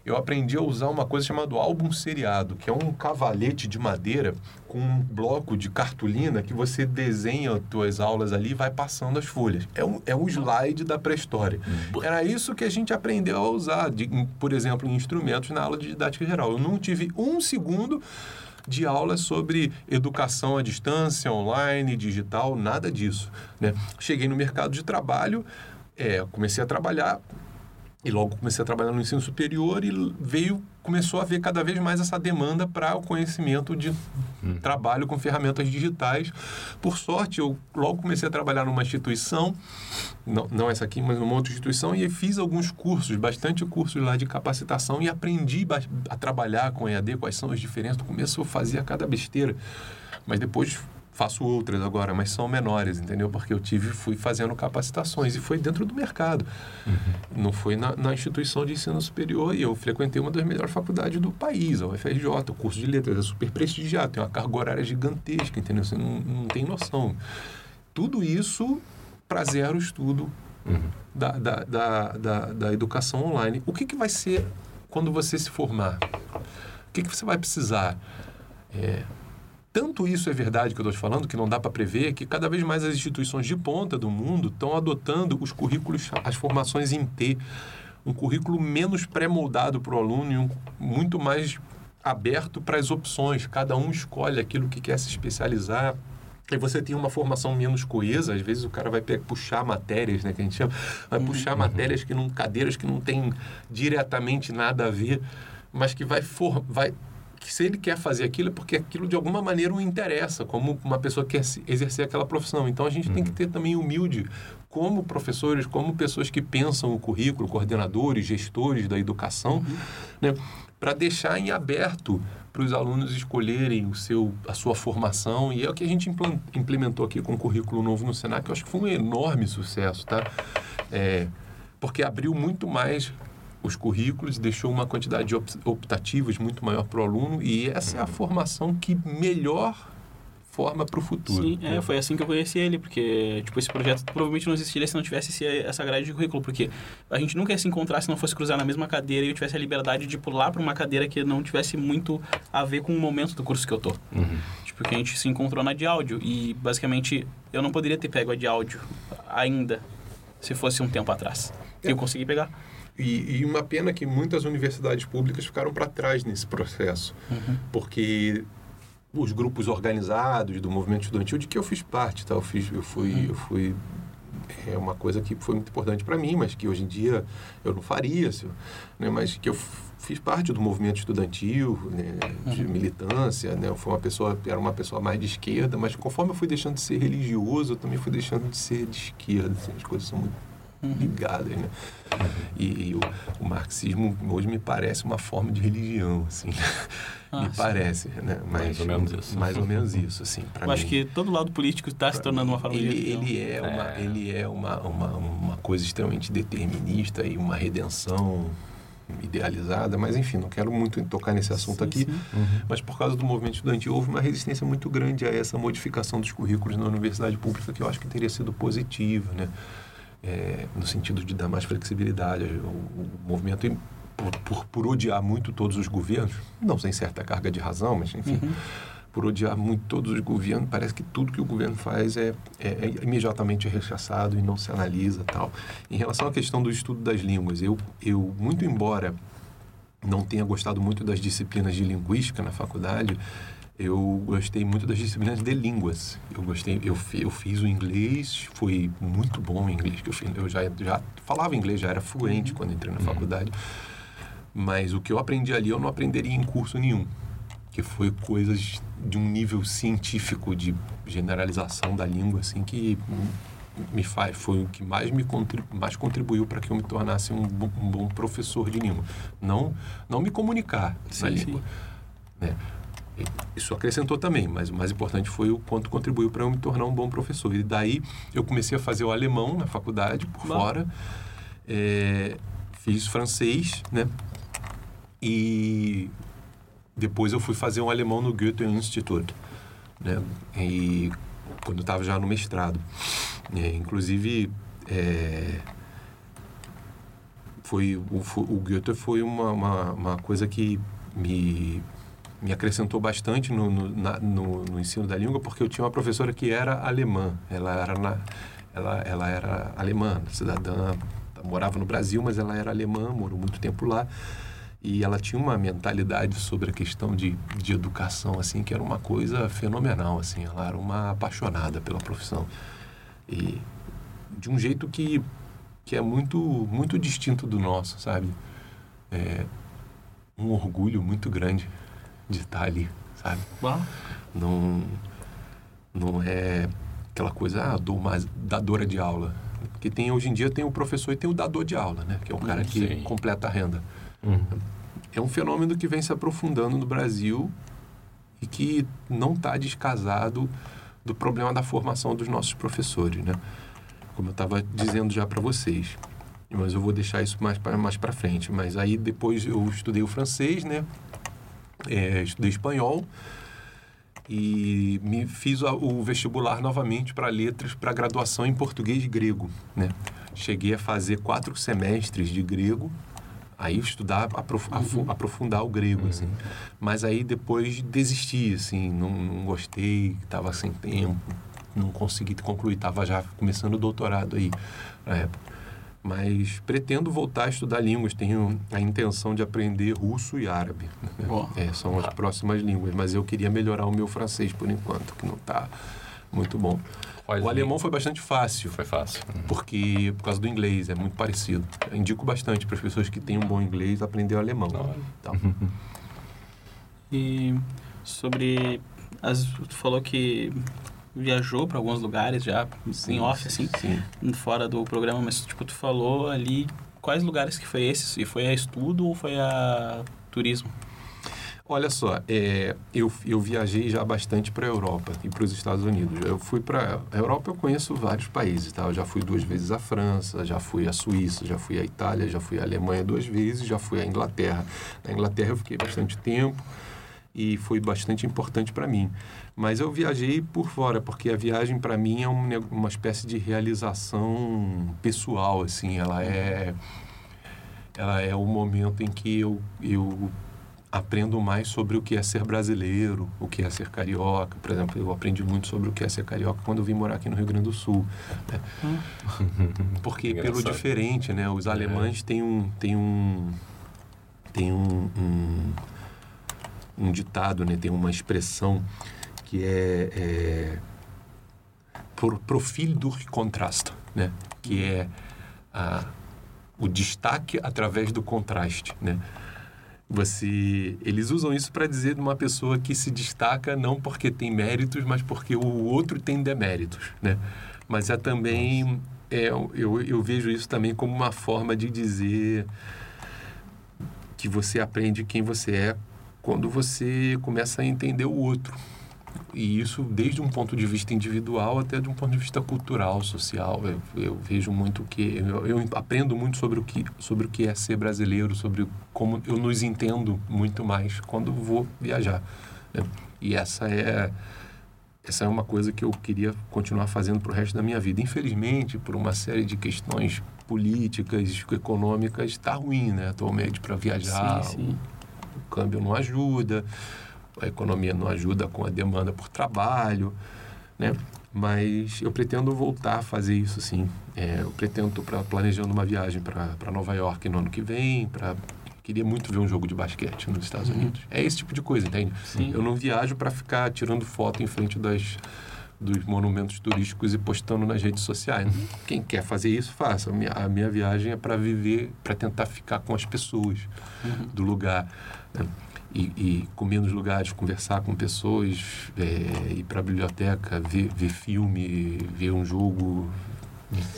eu aprendi a usar uma coisa chamada álbum seriado, que é um cavalete de madeira com um bloco de cartolina que você desenha as tuas aulas ali e vai passando as folhas. É um, é um slide da pré-história. Era isso que a gente aprendeu a usar, de, por exemplo, em instrumentos na aula de didática geral. Eu não tive um segundo de aulas sobre educação à distância, online, digital, nada disso. Né? Cheguei no mercado de trabalho, é, comecei a trabalhar e logo comecei a trabalhar no ensino superior e veio começou a ver cada vez mais essa demanda para o conhecimento de hum. trabalho com ferramentas digitais. Por sorte, eu logo comecei a trabalhar numa instituição, não, não essa aqui, mas numa outra instituição, e fiz alguns cursos, bastante cursos lá de capacitação e aprendi a trabalhar com EAD, quais são as diferenças. No começo eu fazia cada besteira, mas depois faço outras agora, mas são menores, entendeu? Porque eu tive, fui fazendo capacitações e foi dentro do mercado. Uhum. Não foi na, na, instituição de ensino superior e eu frequentei uma das melhores faculdades do país, a UFRJ, o curso de letras, é super prestigiado, tem uma carga horária gigantesca, entendeu? Você não, não tem noção. Tudo isso para zero estudo uhum. da, da, da, da, da educação online. O que, que vai ser quando você se formar? O que, que você vai precisar? É, tanto isso é verdade que eu estou te falando, que não dá para prever, que cada vez mais as instituições de ponta do mundo estão adotando os currículos, as formações em T. Um currículo menos pré-moldado para o aluno e um, muito mais aberto para as opções. Cada um escolhe aquilo que quer se especializar. E você tem uma formação menos coesa, às vezes o cara vai puxar matérias, né, que a gente chama, vai puxar uhum. matérias que não, cadeiras que não tem diretamente nada a ver, mas que vai, for, vai que se ele quer fazer aquilo é porque aquilo de alguma maneira o interessa, como uma pessoa quer exercer aquela profissão. Então a gente uhum. tem que uhum. ter também humilde como professores, como pessoas que pensam o currículo, coordenadores, gestores da educação, uhum. né, para deixar em aberto para os alunos escolherem o seu, a sua formação. E é o que a gente implementou aqui com o currículo novo no Senac, eu acho que foi um enorme sucesso, tá? É, porque abriu muito mais os currículos, deixou uma quantidade de optativas muito maior para o aluno e essa é a formação que melhor forma para o futuro. Sim, é, foi assim que eu conheci ele, porque tipo, esse projeto provavelmente não existiria se não tivesse esse, essa grade de currículo, porque a gente nunca ia se encontrar se não fosse cruzar na mesma cadeira e eu tivesse a liberdade de pular para uma cadeira que não tivesse muito a ver com o momento do curso que eu tô. Uhum. Tipo, que a gente se encontrou na de áudio e basicamente eu não poderia ter pego a de áudio ainda se fosse um tempo atrás. É. Eu consegui pegar. E, e, uma pena que muitas universidades públicas ficaram para trás nesse processo, uhum. porque os grupos organizados do movimento estudantil de que eu fiz parte, tá? Eu fiz, eu fui, uhum. eu fui é uma coisa que foi muito importante para mim, mas que hoje em dia eu não faria, né? Mas que eu fiz parte do movimento estudantil, né? de uhum. militância, né? Eu fui uma pessoa, era uma pessoa mais de esquerda, mas conforme eu fui deixando de ser religioso, eu também fui deixando de ser de esquerda. Assim, as coisas são muito. Ligadas, né? E, e o, o, marxismo hoje me parece uma forma de religião, assim. Ah, me sim. parece, né? Mas, mais ou menos isso. Mais ou menos isso, assim. Eu mim, acho que todo lado político está se tornando uma forma ele, de religião. Ele é, uma, é. Ele é uma, uma, uma coisa extremamente determinista e uma redenção idealizada, mas enfim, não quero muito tocar nesse assunto sim, aqui, sim. Uhum. mas por causa do movimento estudantil houve uma resistência muito grande a essa modificação dos currículos na universidade pública que eu acho que teria sido positiva, né? É, no sentido de dar mais flexibilidade. O, o movimento, por, por, por, odiar muito todos os governos, não sem certa carga de razão, mas enfim, uhum. por odiar muito todos os governos, parece que tudo que o governo faz é, é, é imediatamente rechaçado e não se analisa tal. Em relação à questão do estudo das línguas, eu, eu muito embora não tenha gostado muito das disciplinas de linguística na faculdade, eu gostei muito das disciplinas de línguas. Eu gostei, eu, eu fiz o inglês, foi muito bom o inglês que eu fiz. Eu já, já falava inglês, já era fluente quando entrei na uhum. faculdade. Mas o que eu aprendi ali eu não aprenderia em curso nenhum, que foi coisas de um nível científico de generalização da língua assim que me faz foi o que mais me contribu, mais contribuiu para que eu me tornasse um, bom, um bom professor de língua. Não não me comunicar sim, na língua, né? Isso acrescentou também, mas o mais importante foi o quanto contribuiu para eu me tornar um bom professor. E daí eu comecei a fazer o alemão na faculdade, por Bom. fora. É, fiz francês, né? E depois eu fui fazer um alemão no Goethe Institut, né? E quando eu estava já no mestrado. É, inclusive, é, foi o, o Goethe foi uma, uma, uma, coisa que me, me acrescentou bastante no, no, na, no, no, ensino da língua, porque eu tinha uma professora que era alemã. Ela era, na, ela, ela era alemã, cidadã, morava no Brasil, mas ela era alemã, morou muito tempo lá. E ela tinha uma mentalidade sobre a questão de, de educação, assim, que era uma coisa fenomenal, assim. Ela era uma apaixonada pela profissão. E de um jeito que, que é muito, muito distinto do nosso, sabe? É um orgulho muito grande de estar ali, sabe? Não, não é aquela coisa, ah, dou mais dadora de aula. Porque tem, hoje em dia tem o professor e tem o dador de aula, né? Que é o cara que Sim. completa a renda. Uhum. É um fenômeno que vem se aprofundando no Brasil e que não está descasado do problema da formação dos nossos professores, né? Como eu estava dizendo já para vocês. Mas eu vou deixar isso mais para mais para frente. Mas aí depois eu estudei o francês, né? É, estudei espanhol e me fiz o vestibular novamente para letras para graduação em português e grego, né? Cheguei a fazer quatro semestres de grego Aí estudar, aprof uhum. aprofundar o grego, uhum. assim. Mas aí depois desisti, assim, não, não gostei, estava sem tempo, não consegui concluir, estava já começando o doutorado aí na época. Mas pretendo voltar a estudar línguas, tenho a intenção de aprender russo e árabe. É, são as próximas línguas, mas eu queria melhorar o meu francês por enquanto, que não está muito bom. Quais o alemão foi bastante fácil. Foi fácil. Uhum. Porque, por causa do inglês, é muito parecido. Eu indico bastante para as pessoas que têm um bom inglês aprender o alemão. Então. e sobre. As, tu falou que viajou para alguns lugares já, em off, assim, sim. fora do programa, mas tipo, tu falou ali quais lugares que foi esses? E foi a estudo ou foi a turismo? Olha só, é, eu, eu viajei já bastante para a Europa e para os Estados Unidos. Eu fui para a Europa, eu conheço vários países, tá? Eu já fui duas vezes à França, já fui à Suíça, já fui à Itália, já fui à Alemanha duas vezes, já fui à Inglaterra. Na Inglaterra eu fiquei bastante tempo e foi bastante importante para mim. Mas eu viajei por fora, porque a viagem para mim é um, uma espécie de realização pessoal, assim. Ela é, ela é o momento em que eu, eu aprendo mais sobre o que é ser brasileiro, o que é ser carioca. Por exemplo, eu aprendi muito sobre o que é ser carioca quando eu vim morar aqui no Rio Grande do Sul. Né? Porque pelo diferente, né? Os alemães têm um têm um têm um, um, um, ditado, né? Tem uma expressão que é, é profil durch contraste, né? Que é a, o destaque através do contraste, né? Você, eles usam isso para dizer de uma pessoa que se destaca não porque tem méritos, mas porque o outro tem deméritos, né? Mas é também é, eu, eu vejo isso também como uma forma de dizer que você aprende quem você é quando você começa a entender o outro, e isso desde um ponto de vista individual até de um ponto de vista cultural, social. Eu, eu vejo muito que eu, eu, aprendo muito sobre o que sobre o que é ser brasileiro, sobre como eu nos entendo muito mais quando vou viajar. Né? E essa é essa é uma coisa que eu queria continuar fazendo para o resto da minha vida. Infelizmente, por uma série de questões políticas, econômicas, está ruim, né? Atualmente para viajar, sim, sim. O, o câmbio não ajuda a economia não ajuda com a demanda por trabalho, né? Mas eu pretendo voltar a fazer isso, sim. É, eu pretendo, estou planejando uma viagem para Nova York no ano que vem, para queria muito ver um jogo de basquete nos Estados uhum. Unidos. É esse tipo de coisa, entende? Sim. Eu não viajo para ficar tirando foto em frente das dos monumentos turísticos e postando nas redes sociais. Quem quer fazer isso, faça. A minha, a minha viagem é para viver, para tentar ficar com as pessoas uhum. do lugar. Né? E, e comer nos lugares, conversar com pessoas, é, ir para a biblioteca, ver, ver filme, ver um jogo,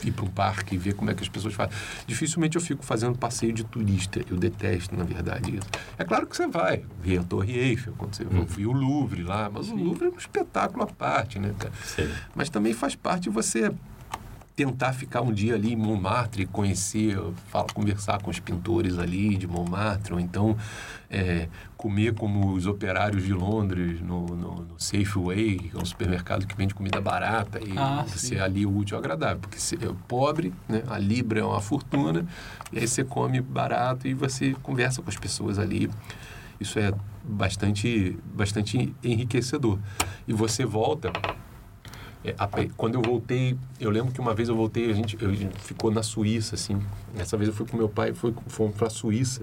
ir para um parque, ver como é que as pessoas fazem. Dificilmente eu fico fazendo passeio de turista. Eu detesto, na verdade, isso. É claro que você vai ver a Torre Eiffel, quando você hum. viu o Louvre lá, mas Sim. o Louvre é um espetáculo à parte, né, cara? Sim. Mas também faz parte você tentar ficar um dia ali em Montmartre, conhecer, fala, conversar com os pintores ali de Montmartre, ou então é, comer como os operários de Londres no, no, no Safeway, que é um supermercado que vende comida barata e Ah, você sim. ali o útil ao agradável, porque você é pobre, né? a libra é uma fortuna, e aí você come barato e você conversa com as pessoas ali. Isso é bastante, bastante enriquecedor. E você volta é, quando eu voltei, eu lembro que uma vez eu voltei, a gente, eu- a gente ficou na Suíça, assim. Dessa vez eu fui com meu pai, foi, fomos para a Suíça.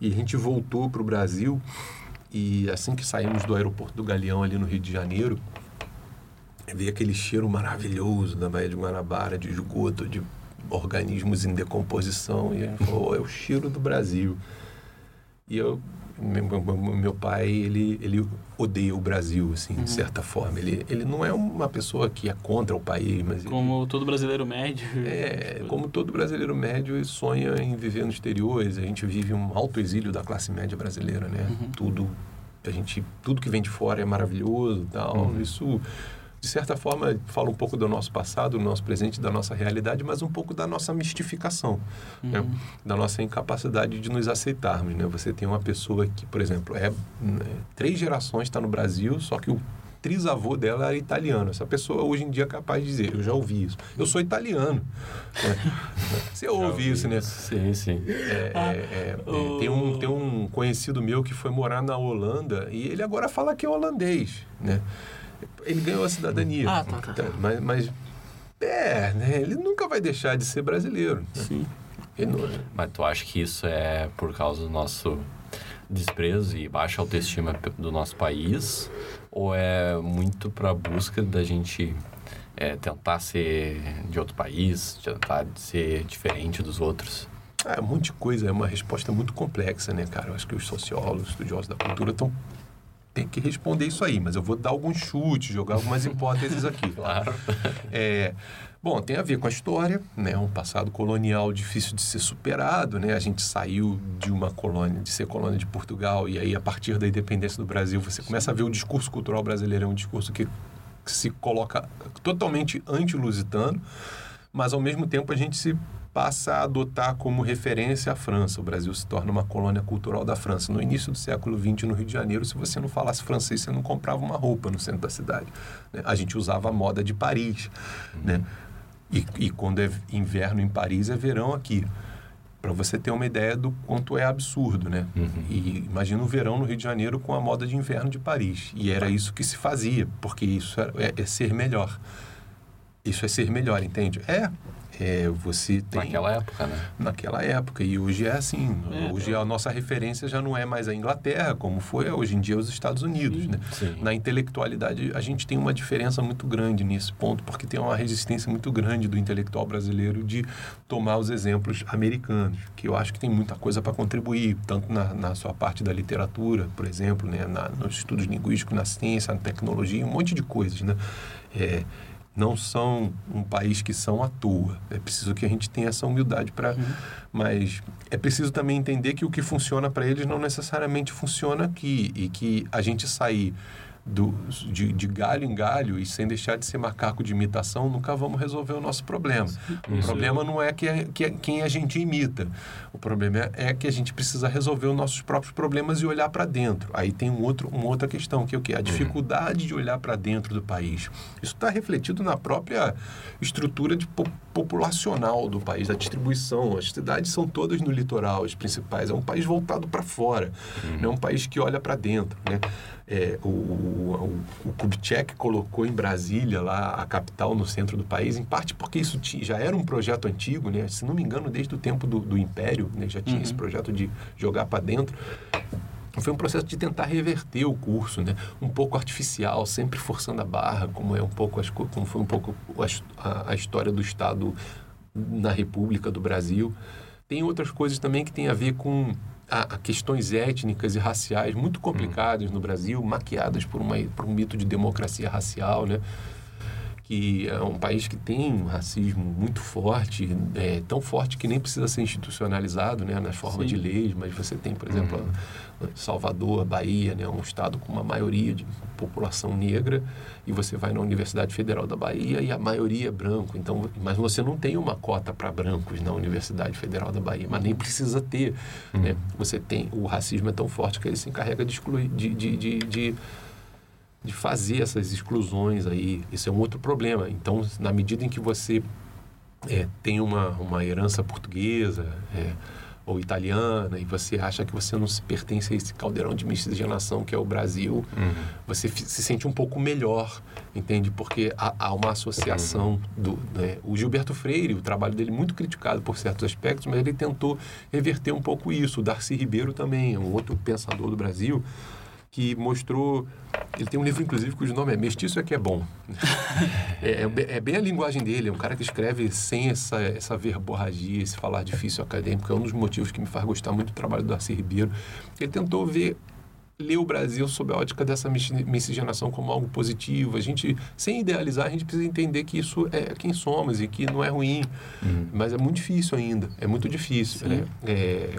E a gente voltou para o Brasil. E assim que saímos do aeroporto do Galeão, ali no Rio de Janeiro, veio aquele cheiro maravilhoso da Baía de Guanabara, de esgoto, de organismos em decomposição. E a falou, "Oh, é o cheiro do Brasil. E eu, meu, pai, ele, ele odeia o Brasil, assim, de certa forma. Ele, ele não é uma pessoa que é contra o país, mas ele- Como todo brasileiro médio. é, como todo brasileiro médio ele sonha em viver no exterior, a gente vive um alto exílio da classe média brasileira, né? Tudo a gente, tudo que vem de fora é maravilhoso, e tal. Isso de certa forma fala um pouco do nosso passado, do nosso presente, da nossa realidade, mas um pouco da nossa mistificação, né? da nossa incapacidade de nos aceitarmos, né? Você tem uma pessoa que, por exemplo, é né, três gerações está no Brasil, só que o trisavô dela era italiano. Essa pessoa hoje em dia é capaz de dizer, eu já ouvi isso. Eu sou italiano. né? Você ouve isso, né? Sim, sim. É, é, é, é, o- tem, um, tem um conhecido meu que foi morar na Holanda e ele agora fala que é holandês, né? Ele ganhou a cidadania. Ah, tá, tá, tá. Mas, mas, é, né? Ele nunca vai deixar de ser brasileiro. né? Sim. Não- Mas tu acha que isso é por causa do nosso desprezo e baixa autoestima do nosso país? Ou é muito para busca da gente é, tentar ser de outro país, tentar ser diferente dos outros? É, um monte de coisa, é uma resposta muito complexa, né, cara? Eu acho que os sociólogos, estudiosos da cultura estão tem que responder isso aí, mas eu vou dar alguns chutes, jogar algumas hipóteses aqui. Claro. É, bom, tem a ver com a história, né? Um passado colonial difícil de ser superado, né? A gente saiu de uma colônia, de ser colônia de Portugal, e aí a partir da independência do Brasil, você começa a ver o discurso cultural brasileiro, é um discurso que, que se coloca totalmente anti-lusitano, mas ao mesmo tempo a gente se passa a adotar como referência a França. O Brasil se torna uma colônia cultural da França. No início do século XX, no Rio de Janeiro, se você não falasse francês, você não comprava uma roupa no centro da cidade. né? A gente usava a moda de Paris. Né? E, e quando é inverno em Paris, é verão aqui. Para você ter uma ideia do quanto é absurdo, né? E imagina o verão no Rio de Janeiro com a moda de inverno de Paris. E era isso que se fazia, porque isso é- é ser melhor. Isso é ser melhor, entende? É. é você tem Naquela época, né? naquela época. E hoje é assim. É, hoje a nossa referência já não é mais a Inglaterra, como foi hoje em dia os Estados Unidos. Sim, né? sim. Na intelectualidade, a gente tem uma diferença muito grande nesse ponto, porque tem uma resistência muito grande do intelectual brasileiro de tomar os exemplos americanos, que eu acho que tem muita coisa para contribuir, tanto na, na sua parte da literatura, por exemplo, né? na, nos estudos linguísticos, na ciência, na tecnologia, um monte de coisas. Né? É, não são um país que são à toa. É preciso que a gente tenha essa humildade para. Mas é preciso também entender que o que funciona para eles não necessariamente funciona aqui e que a gente sair do, de, de galho em galho e sem deixar de ser macaco de imitação, nunca vamos resolver o nosso problema. O Isso problema não é, que é, que é quem a gente imita. O problema é, é que a gente precisa resolver os nossos próprios problemas e olhar para dentro. Aí tem um outro, uma outra questão, que é o quê? A dificuldade de olhar para dentro do país. Isso está refletido na própria estrutura de po- populacional do país, da distribuição. As cidades são todas no litoral, as principais. É um país voltado para fora, não é um país que olha para dentro. Né? É, o, o, o Kubitschek colocou em Brasília, lá a capital, no centro do país, em parte porque isso ti- já era um projeto antigo, né? se não me engano, desde o tempo do, do Império, né? já tinha esse projeto de jogar para dentro. Foi um processo de tentar reverter o curso, né? Um pouco artificial, sempre forçando a barra, como é um pouco as co- como foi um pouco a a, história do Estado na República do Brasil. Tem outras coisas também que têm a ver com a, a questões étnicas e raciais muito complicadas no Brasil, maquiadas por, uma, por um mito de democracia racial, né? que é um país que tem um racismo muito forte, é, tão forte que nem precisa ser institucionalizado né, na forma Sim. de leis, mas você tem, por exemplo, a- Salvador, Bahia, né, um estado com uma maioria de população negra, e você vai na Universidade Federal da Bahia e a maioria é branco. Então, mas você não tem uma cota para brancos na Universidade Federal da Bahia, mas nem precisa ter. Né? Você tem o racismo é tão forte que ele se encarrega de excluir, de, de, de, de de fazer essas exclusões aí. Isso é um outro problema. Então, na medida em que você é, tem uma, uma herança portuguesa é, ou italiana e você acha que você não se pertence a esse caldeirão de miscigenação que é o Brasil, você fi- se sente um pouco melhor, entende? Porque há, há uma associação do... né? O Gilberto Freire, o trabalho dele é muito criticado por certos aspectos, mas ele tentou reverter um pouco isso. O Darcy Ribeiro também é um outro pensador do Brasil que mostrou. Ele tem um livro, inclusive, cujo nome é Mestiço é que é bom. é, é bem- é bem a linguagem dele, é um cara que escreve sem essa, essa verborragia, esse falar difícil acadêmico. É um dos motivos que me faz gostar muito do trabalho do Darcy Ribeiro. Ele tentou ver. Ler o Brasil sob a ótica dessa mis- miscigenação como algo positivo. A gente, sem idealizar, a gente precisa entender que isso é quem somos e que não é ruim. Mas é muito difícil ainda. É muito difícil. Né? É,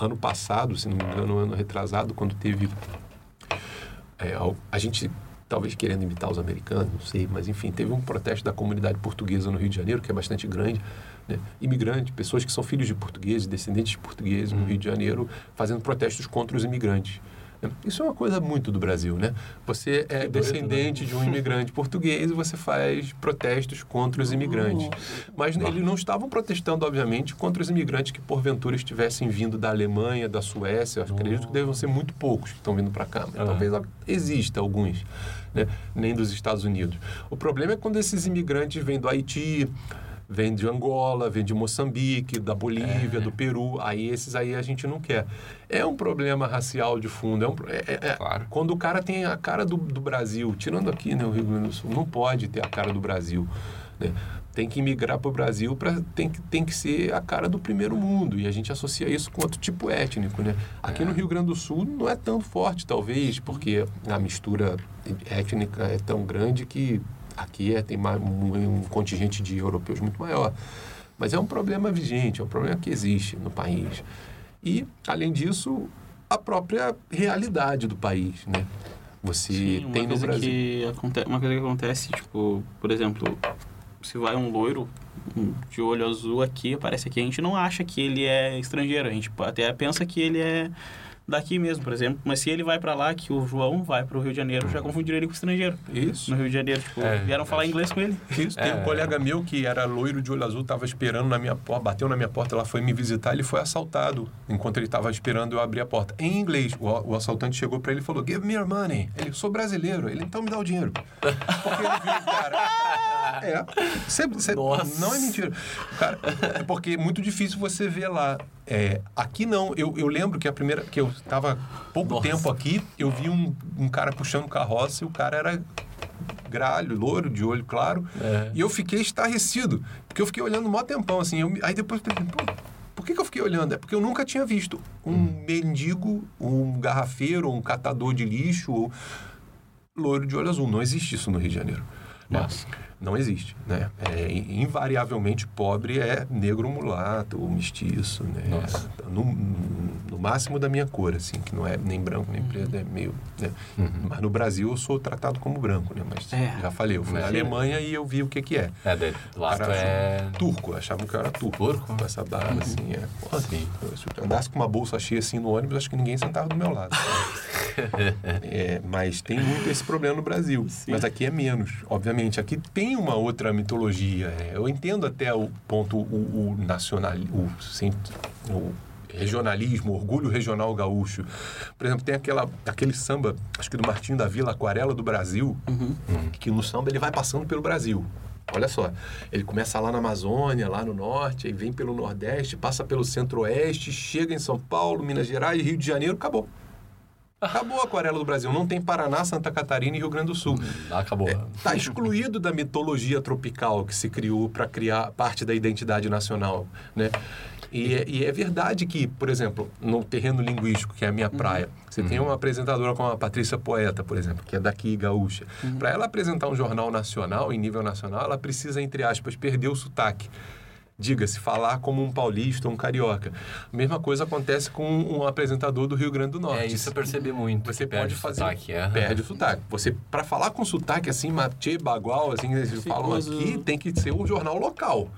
ano passado, se não me engano, ano retrasado, quando teve é, a gente talvez querendo imitar os americanos, não sei, mas enfim, teve um protesto da comunidade portuguesa no Rio de Janeiro, que é bastante grande, né? imigrantes, pessoas que são filhos de portugueses, descendentes de portugueses no Rio de Janeiro, fazendo protestos contra os imigrantes. Né? Isso é uma coisa muito do Brasil, né? Você é doido, descendente de um imigrante português e você faz protestos contra os imigrantes. Mas eles não estavam protestando, obviamente, contra os imigrantes que porventura estivessem vindo da Alemanha, da Suécia. Eu acredito que devem ser muito poucos que estão vindo para cá. Mas Ah. Talvez exista alguns, né? nem dos Estados Unidos. O problema é quando esses imigrantes vêm do Haiti, vêm de Angola, vêm de Moçambique, da Bolívia, do Peru. Aí esses aí a gente não quer. É um problema racial de fundo. É um, é- é- é- Claro. Quando o cara tem a cara do, do Brasil, tirando aqui né, o Rio Grande do Sul, não pode ter a cara do Brasil. né? Tem que migrar para o Brasil, pra, tem, que, tem que ser a cara do primeiro mundo. E a gente associa isso com outro tipo étnico. Né? Aqui no Rio Grande do Sul não é tão forte, talvez, porque a mistura étnica é tão grande que aqui é, tem um, um contingente de europeus muito maior. Mas é um problema vigente, é um problema que existe no país. E, além disso, a própria realidade do país, né? Você Sim, uma tem no coisa Brasil... que aconte- uma coisa que acontece, tipo, por exemplo, se vai um loiro um de olho azul aqui, aparece aqui, a gente não acha que ele é estrangeiro, a gente até pensa que ele é daqui mesmo, por exemplo. Mas se ele vai pra lá, que o João vai pro Rio de Janeiro, já confundiram ele com estrangeiro. Isso. No Rio de Janeiro, tipo, É, vieram falar acho. inglês com ele. Isso, tem É. um colega meu que era loiro de olho azul, estava esperando na minha porta, bateu na minha porta, ela foi me visitar, ele foi assaltado enquanto ele estava esperando eu abrir a porta. Em inglês, o, o assaltante chegou para ele e falou: Give me your money. Ele, sou brasileiro. Ele, então me dá o dinheiro. Porque ele viu o cara. É, cê- cê- Nossa. não é mentira. Cara, é porque é muito difícil você ver lá. É, aqui não, eu, eu lembro que a primeira, que eu estava pouco Nossa. tempo aqui, eu vi um, um cara puxando carroça e o cara era gralho, louro, de olho claro. É. E eu fiquei estarrecido, porque eu fiquei olhando mó tempão, assim. eu aí depois eu pensei, pô, por que, que eu fiquei olhando? É porque eu nunca tinha visto um mendigo, um garrafeiro, um catador de lixo, ou loiro de olho azul. Não existe isso no Rio de Janeiro. Nossa. Não existe, né? É, in- invariavelmente pobre é negro mulato ou mestiço, né? Nossa. No, no máximo da minha cor, assim, que não é nem branco nem preto, é meio... Né? Mas no Brasil eu sou tratado como branco, né? Mas É. já falei, eu fui na. Alemanha e eu vi o que que é. É, daí, lá Cara, é... Turco, achavam que eu era turco. Turco? Com essa barba, assim, é. Pô, Sim. Se eu andasse com uma bolsa cheia assim no ônibus, acho que ninguém sentava do meu lado. É, mas tem muito esse problema no Brasil. Mas aqui é menos, obviamente. Aqui tem uma outra mitologia. é. Eu entendo até o ponto, o, o nacional, o, sim, o regionalismo, o orgulho regional gaúcho. Por exemplo, tem aquela, aquele samba, acho que do Martinho da Vila, Aquarela do Brasil, que no samba ele vai passando pelo Brasil. Olha só, ele começa lá na Amazônia, lá no norte, aí vem pelo Nordeste, passa pelo Centro-Oeste, chega em São Paulo, Minas Gerais, Rio de Janeiro, acabou. Acabou a aquarela do Brasil. Não tem Paraná, Santa Catarina e Rio Grande do Sul. Acabou. Está excluído da mitologia tropical que se criou para criar parte da identidade nacional, né? E é, e é verdade que, por exemplo, no terreno linguístico, que é a minha praia, você tem uma apresentadora como a Patrícia Poeta, por exemplo, que é daqui, gaúcha. Para ela apresentar um jornal nacional, em nível nacional, ela precisa, entre aspas, perder o sotaque. Diga-se, falar como um paulista ou um carioca. A mesma coisa acontece com um apresentador do Rio Grande do Norte. É, isso eu percebi muito. Você pode fazer. sotaque, é. Perde o sotaque. Você, para falar com sotaque assim, matê, bagual, assim, eles Sim, falam aqui, tem que ser um jornal local.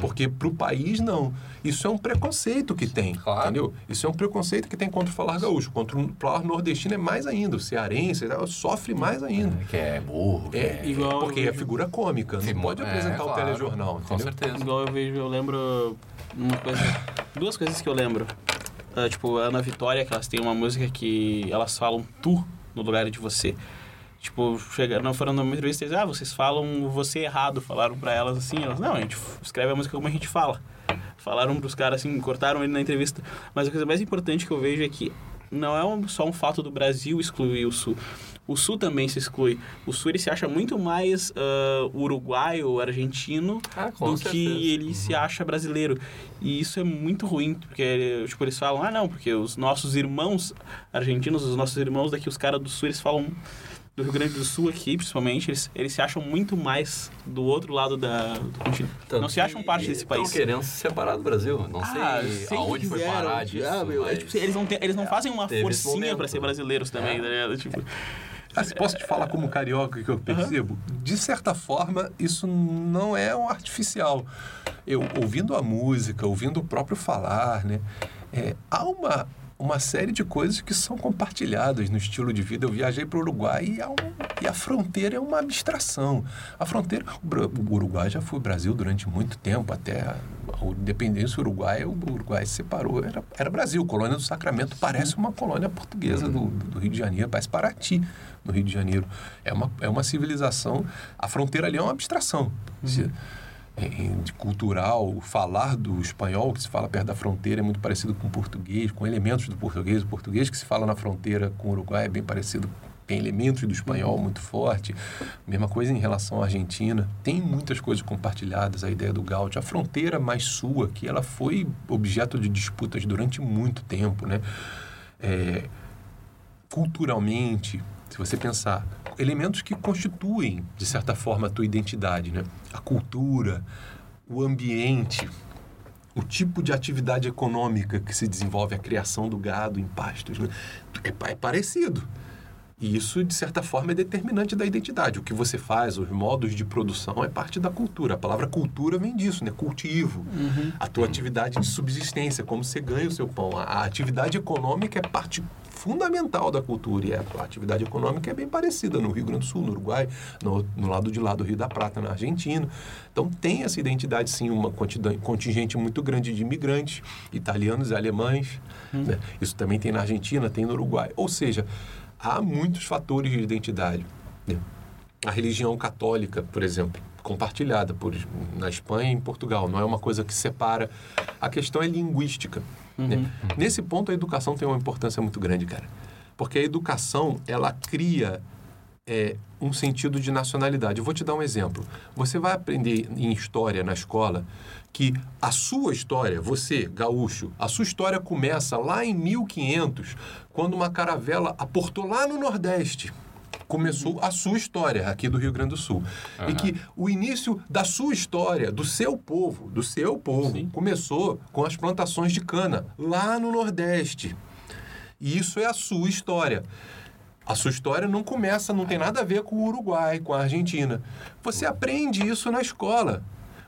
Porque pro país, não. Isso é um preconceito que tem, Claro. entendeu? Isso é um preconceito que tem contra o falar gaúcho. Contra o falar nordestino é mais ainda. O cearense sofre mais ainda. Que é burro, que É, é... Igual porque eu é vejo- figura cômica. Não Sim, pode é, apresentar o claro, telejornal, Com entendeu? certeza. Igual eu vejo, eu lembro uma coisa, duas coisas que eu lembro. Ah, tipo, a Ana Vitória, que elas têm uma música que elas falam tu no lugar de você. Tipo, chega, não foram numa entrevista e dizem, ah, vocês falam você errado, falaram pra elas assim, elas, não, a gente escreve a música como a gente fala. Falaram pros caras assim, cortaram ele na entrevista. Mas a coisa mais importante que eu vejo é que não é um- só um fato do Brasil excluir o Sul. O Sul também se exclui. O Sul ele se acha muito mais ah, uruguaio, argentino, Ah, do certeza. que ele se acha brasileiro. E isso é muito ruim, porque tipo, eles falam, ah não, porque os nossos irmãos argentinos, os nossos irmãos daqui, os caras do sul, eles falam do Rio Grande do Sul aqui, principalmente, eles, eles se acham muito mais do outro lado da, do continente. Tanto não se acham parte desse país. Estão querendo se separar do Brasil. Não Ah, sei aonde foi parar disso. Ah, meu, é, mas- tipo, eles não, eles não fazem uma forcinha momento. ser brasileiros também, É. tá ligado? Tipo, Ah, se posso te falar como carioca que eu percebo? De certa forma, isso não é um artificial. Eu, ouvindo a música, ouvindo o próprio falar, né? é, há uma, uma série de coisas que são compartilhadas no estilo de vida. Eu viajei para o Uruguai e, há um- e a fronteira é uma abstração. A fronteira... O, Uruguai já foi Brasil durante muito tempo, até a, a independência uruguaia, o Uruguai se separou. Era, era Brasil, colônia do Sacramento. Parece uma colônia portuguesa do, do Rio de Janeiro, parece Paraty no Rio de Janeiro. É uma, é uma civilização. A fronteira ali é uma abstração. Em- de cultural, falar do espanhol que se fala perto da fronteira é muito parecido com o português, com elementos do português. O português que se fala na fronteira com o Uruguai é bem parecido, tem elementos do espanhol muito forte. Mesma coisa em relação à Argentina. Tem muitas coisas compartilhadas, a ideia do gaúcho. A fronteira mais sul aqui, ela foi objeto de disputas durante muito tempo, né? É, culturalmente, se você pensar, elementos que constituem, de certa forma, a tua identidade, né? A cultura, o ambiente, o tipo de atividade econômica que se desenvolve a criação do gado em pastos, né? é, é parecido. E isso, de certa forma, é determinante da identidade. O que você faz, os modos de produção, é parte da cultura. A palavra cultura vem disso, né? Cultivo. A tua atividade de subsistência, como você ganha o seu pão. A, a atividade econômica é parte fundamental da cultura. E a, a atividade econômica é bem parecida no Rio Grande do Sul, no Uruguai, no, no lado de lá do Rio da Prata, na Argentina. Então, tem essa identidade, sim, uma quantidade, contingente muito grande de imigrantes, italianos e alemães. né? Isso também tem na Argentina, tem no Uruguai. Ou seja, há muitos fatores de identidade. né? A religião católica, por exemplo, compartilhada por, na Espanha e em Portugal, não é uma coisa que separa. A questão é linguística. né? Nesse ponto, a educação tem uma importância muito grande, cara. Porque a educação, ela cria é, um sentido de nacionalidade. Eu vou te dar um exemplo. Você vai aprender em história na escola que a sua história, você, gaúcho, a sua história começa lá em 1500, quando uma caravela aportou lá no Nordeste. Começou a sua história aqui do Rio Grande do Sul. E que o início da sua história, do seu povo, do seu povo, Sim. começou com as plantações de cana lá no Nordeste. E isso é a sua história. A sua história não começa, não tem nada a ver com o Uruguai, com a Argentina. Você aprende isso na escola.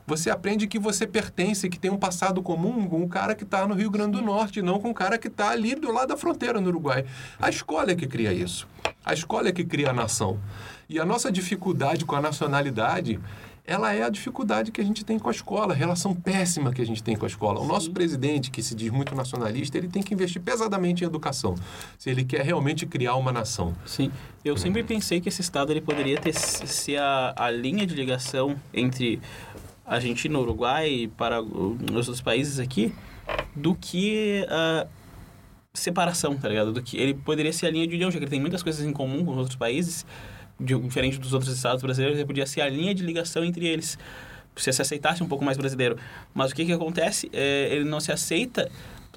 Você aprende que você pertence, que tem um passado comum com o cara que está no Rio Grande do Norte, não com o cara que está ali do lado da fronteira no Uruguai. A escola é que cria isso. A escola é que cria a nação. E a nossa dificuldade com a nacionalidade, ela é a dificuldade que a gente tem com a escola, a relação péssima que a gente tem com a escola. O nosso presidente, que se diz muito nacionalista, ele tem que investir pesadamente em educação, se ele quer realmente criar uma nação. Sim. Eu sempre pensei que esse estado ele poderia ter ser a, a linha de ligação entre Argentina, Uruguai para os outros países aqui do que a separação, tá ligado? Do que ele poderia ser a linha de união, já que ele tem muitas coisas em comum com os outros países, diferente dos outros estados brasileiros, ele podia ser a linha de ligação entre eles. se se aceitasse um pouco mais brasileiro. Mas o que que acontece? É, ele não se aceita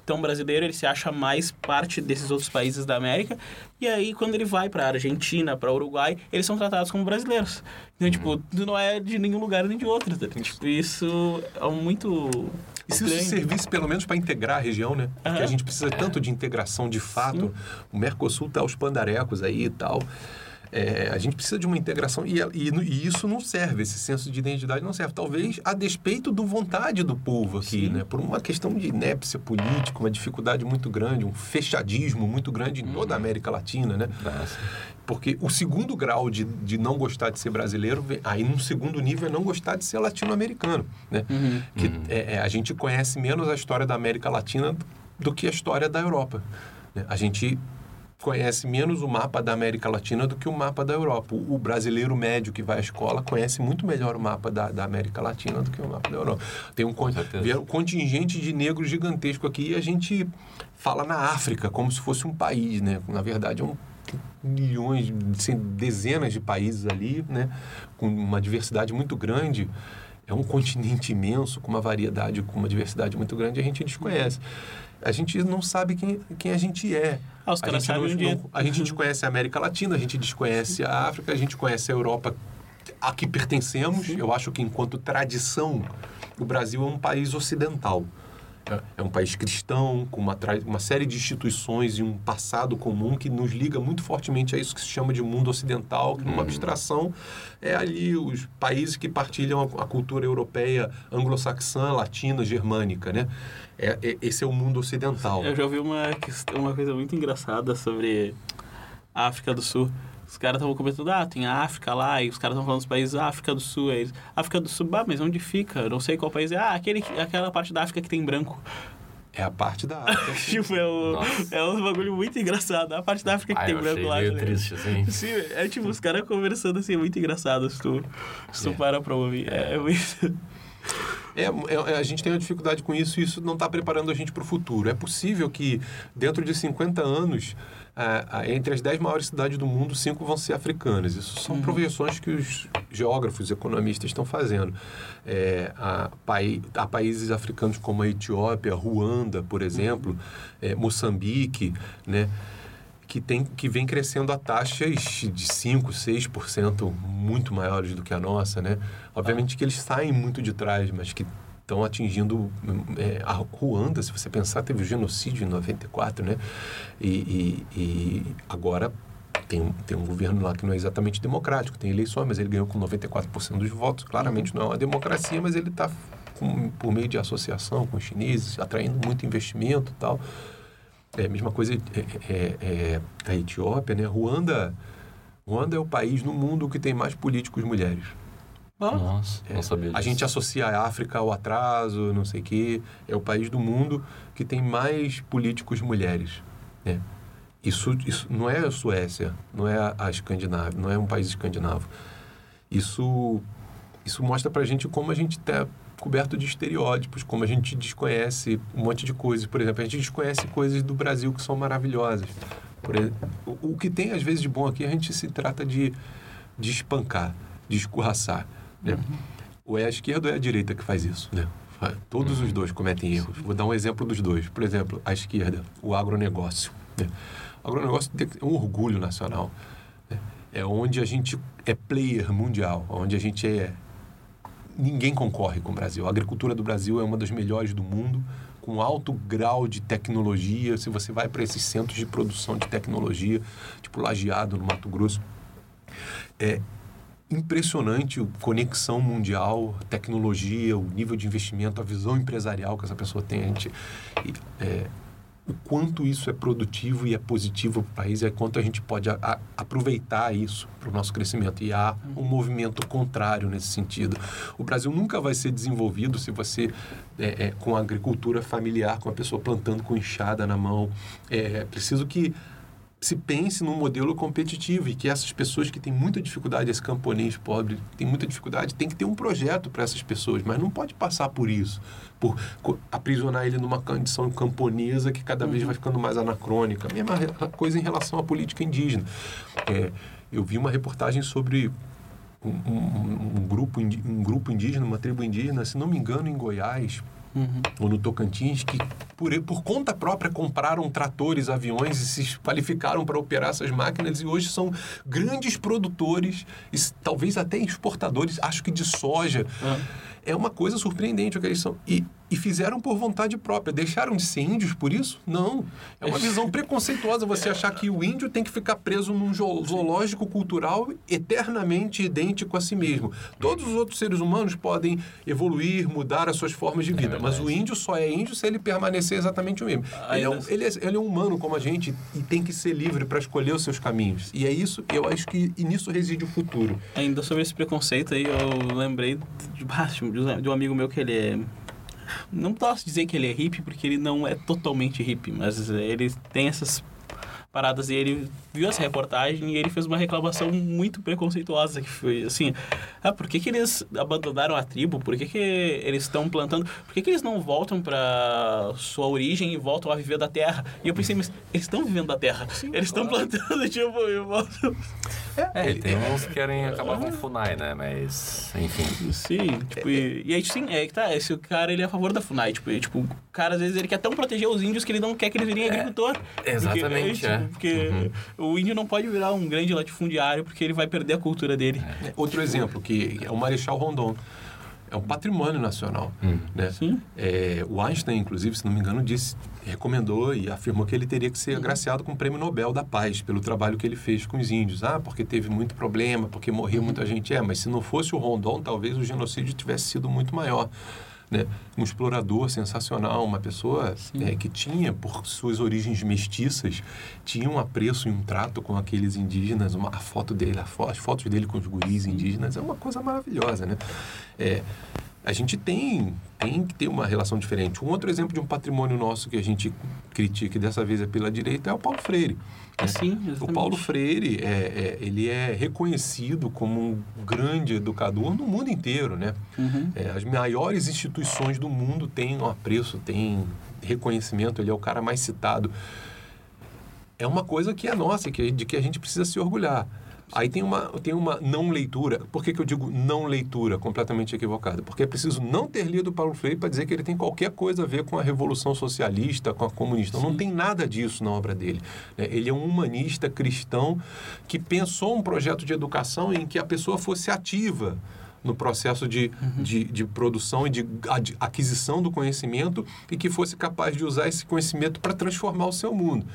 tão brasileiro, ele se acha mais parte desses outros países da América. E aí, quando ele vai para Argentina, para Uruguai, eles são tratados como brasileiros. Então, tipo, tu não é de nenhum lugar nem de outro. Tá? Tipo, isso é muito se isso servisse pelo menos para integrar a região, né? Porque Aham. a gente precisa tanto de integração de fato. O Mercosul tá aos pandarecos aí e tal. É, a gente precisa de uma integração e, e, e isso não serve, esse senso de identidade não serve. Talvez a despeito do vontade do povo aqui, Sim. né? Por uma questão de inépcia política, uma dificuldade muito grande, um fechadismo muito grande em toda a América Latina, né? Nossa. Porque o segundo grau de, de não gostar de ser brasileiro, aí num segundo nível é não gostar de ser latino-americano, né? Uhum. Que é, é, a gente conhece menos a história da América Latina do que a história da Europa. né? A gente conhece menos o mapa da América Latina do que o mapa da Europa. O, brasileiro médio que vai à escola conhece muito melhor o mapa da, da América Latina do que o mapa da Europa. Tem um, um contingente de negros gigantesco aqui e a gente fala na África como se fosse um país, né? Na verdade, é um milhões, assim, dezenas de países ali, né? Com uma diversidade muito grande. É um continente imenso, com uma variedade, com uma diversidade muito grande, a gente desconhece. A gente não sabe quem, quem a gente é. Ah, os a caras gente sabem não- onde é. não- A gente desconhece a América Latina, a gente desconhece a África, a gente conhece a Europa a que pertencemos. Eu acho que, enquanto tradição, o Brasil é um país ocidental. É- É um país cristão, com uma, uma série de instituições e um passado comum que nos liga muito fortemente a isso que se chama de mundo ocidental, que numa abstração é ali os países que partilham a, a cultura europeia anglo-saxã, latina, germânica, né? É, é- esse é o mundo ocidental. Eu já ouvi uma, uma coisa muito engraçada sobre a África do Sul. Os caras estavam comentando, ah, tem a África lá, e os caras estão falando dos países, ah, África do Sul, isso. África do Sul, bah, mas onde fica? Eu não sei qual país é. Ah, aquele, que- aquela parte da África que tem branco. É a parte da África. tipo, é, o, Nossa. é um bagulho muito engraçado. A parte da África que Ah, tem eu branco achei lá. meio tá ligado? triste, assim. Sim, é tipo, os caras conversando assim, é muito engraçado se tu, se tu É. para pra ouvir. É, é muito... É, é- a gente tem uma dificuldade com isso e isso não está preparando a gente para o futuro. É possível que, dentro de 50 anos, ah, entre as 10 maiores cidades do mundo, cinco vão ser africanas. Isso são projeções que os geógrafos, economistas estão fazendo. É, pai- há países africanos como a Etiópia, Ruanda, por exemplo, é, Moçambique, né? Que, tem, que vem crescendo a taxas de 5%, 6% muito maiores do que a nossa, né? Obviamente que eles saem muito de trás, mas que estão atingindo é, a Ruanda, se você pensar, teve o genocídio em 94, né? E, e, e agora tem, tem um governo lá que não é exatamente democrático, tem eleições, mas ele ganhou com 94% dos votos. Claramente não é uma democracia, mas ele está por meio de associação com os chineses, atraindo muito investimento e tal. É a mesma coisa é, é, é a Etiópia, né? Ruanda, Ruanda é o país no mundo que tem mais políticos mulheres. Nossa, É, não sabia disso. a gente associa a África ao atraso, não sei o quê. É o país do mundo que tem mais políticos mulheres. Né? Isso, isso não é a Suécia, não é a, Escandinávia, não é um país escandinavo. Isso, isso mostra pra gente como a gente está coberto de estereótipos, como a gente desconhece um monte de coisas. Por exemplo, a gente desconhece coisas do Brasil que são maravilhosas. Exemplo, o, o que tem às vezes de bom aqui, a gente se trata de, de espancar, de escorraçar. Né? Ou é a esquerda ou é a direita que faz isso. Né? Todos os dois cometem erros. Vou dar um exemplo dos dois. Por exemplo, a esquerda, o agronegócio. Né? O agronegócio é um orgulho nacional. né? É onde a gente é player mundial, onde a gente é. Ninguém concorre com o Brasil. A agricultura do Brasil é uma das melhores do mundo, com alto grau de tecnologia. Se você vai para esses centros de produção de tecnologia, tipo Lajeado, no Mato Grosso, é impressionante a conexão mundial, tecnologia, o nível de investimento, a visão empresarial que essa pessoa tem. A gente, é, o quanto isso é produtivo e é positivo para o país e quanto a gente pode a- a- aproveitar isso para o nosso crescimento. E há um movimento contrário nesse sentido. O Brasil nunca vai ser desenvolvido se você, é, é, com a agricultura familiar, com a pessoa plantando com enxada na mão. É preciso que se pense num modelo competitivo e que essas pessoas que têm muita dificuldade, esse camponês pobre, tem muita dificuldade, tem que ter um projeto para essas pessoas, mas não pode passar por isso, por aprisionar ele numa condição camponesa que cada vez vai ficando mais anacrônica. A mesma coisa em relação à política indígena. É, eu vi uma reportagem sobre um, um, um grupo, um grupo indígena, uma tribo indígena, se não me engano, em Goiás, Uhum. ou no Tocantins, que por, por conta própria compraram tratores, aviões e se qualificaram para operar essas máquinas e hoje são grandes produtores, e talvez até exportadores, acho que de soja. Ah. É uma coisa surpreendente o que eles são. E, e fizeram por vontade própria. Deixaram de ser índios por isso? Não. É uma visão preconceituosa você achar que o índio tem que ficar preso num zo- zoológico cultural eternamente idêntico a si mesmo. Todos os outros seres humanos podem evoluir, mudar as suas formas de vida, mas o índio só é índio se ele permanecer exatamente o mesmo. Ele é, um, Ainda- ele, é, ele é um humano como a gente e tem que ser livre para escolher os seus caminhos. E é isso, eu acho que nisso reside o futuro. Ainda sobre esse preconceito aí, eu lembrei de, um- de um amigo meu que ele é. Não posso dizer que ele é hippie, porque ele não é totalmente hippie, mas ele tem essas paradas e ele viu essa reportagem e ele fez uma reclamação muito preconceituosa que foi assim ah por que, que eles abandonaram a tribo por que, que eles estão plantando por que, que eles não voltam para sua origem e voltam a viver da terra e eu pensei mas eles estão vivendo da terra eles estão plantando tipo e voltam É, tem uns que querem acabar com o FUNAI, né? Mas, enfim. Sim, tipo, e, e aí sim, é que tá, esse cara ele é a favor da FUNAI, tipo, e, tipo, o cara às vezes ele quer tão proteger os índios que ele não quer que eles virem agricultor. exatamente, porque, é. Tipo, Porque o índio não pode virar um grande latifundiário porque ele vai perder a cultura dele. Outro exemplo, que é o Marechal Rondon. É um patrimônio nacional. Né? Sim. É, o Einstein, inclusive, se não me engano, disse, recomendou e afirmou que ele teria que ser agraciado com o Prêmio Nobel da Paz pelo trabalho que ele fez com os índios. Ah, porque teve muito problema, porque morreu muita gente. É, mas se não fosse o Rondon, talvez o genocídio tivesse sido muito maior. Né? Um explorador sensacional, uma pessoa é, que tinha, por suas origens mestiças, tinha um apreço e um trato com aqueles indígenas. Uma, a foto dele, a as fotos dele com os guris indígenas é uma coisa maravilhosa, né? É, a gente tem, tem que ter uma relação diferente. Um outro exemplo de um patrimônio nosso que a gente critica, e dessa vez é pela direita, é o Paulo Freire. Né? Sim, O. Paulo Freire, é, é, ele é reconhecido como um grande educador no mundo inteiro, né? Uhum. É, as maiores instituições do mundo têm um apreço, têm reconhecimento, ele é o cara mais citado. É uma coisa que é nossa, que, de que a gente precisa se orgulhar. Aí tem uma, tem uma não leitura. Por que, que eu digo não leitura completamente equivocada? Porque é preciso não ter lido Paulo Freire para dizer que ele tem qualquer coisa a ver com a Revolução Socialista, com a comunista. Não tem nada disso na obra dele. né? Ele é um humanista cristão que pensou um projeto de educação em que a pessoa fosse ativa no processo de, de, de produção e de aquisição do conhecimento e que fosse capaz de usar esse conhecimento para transformar o seu mundo.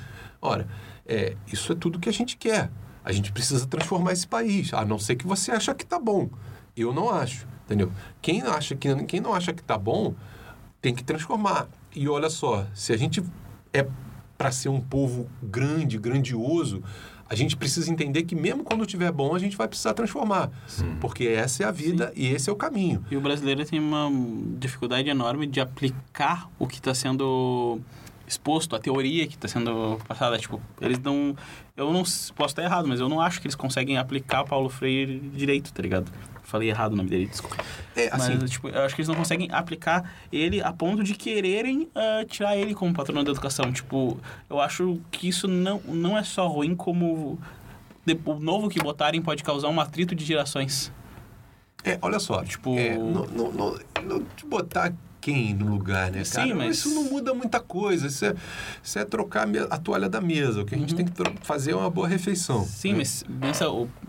Ora, é, isso é tudo que a gente quer. A gente precisa transformar esse país, a não ser que você acha que está bom. Eu não acho, entendeu? Quem, acha que, quem não acha que está bom tem que transformar. E olha só, se a gente é para ser um povo grande, grandioso, a gente precisa entender que mesmo quando estiver bom, a gente vai precisar transformar. Porque essa é a vida e esse é o caminho. E o brasileiro tem uma dificuldade enorme de aplicar o que está sendo exposto, a teoria que está sendo passada. Tipo, eles não. Eu não posso estar errado, mas eu não acho que eles conseguem aplicar Paulo Freire direito, tá ligado? Falei errado o nome dele, desculpa. É, assim, Mas, tipo, eu acho que eles não conseguem aplicar ele a ponto de quererem ah, tirar ele como patrono da educação. Tipo, eu acho que isso não, não é só ruim, como de- o novo que botarem pode causar um atrito de gerações. É, olha só, Tipo- é, não, não, não te botar quem no lugar, né, Sim, cara? mas- Isso não muda muita coisa. Isso é, isso é trocar a toalha da mesa. O que a gente tem que fazer é uma boa refeição. Sim, né? mas pensa,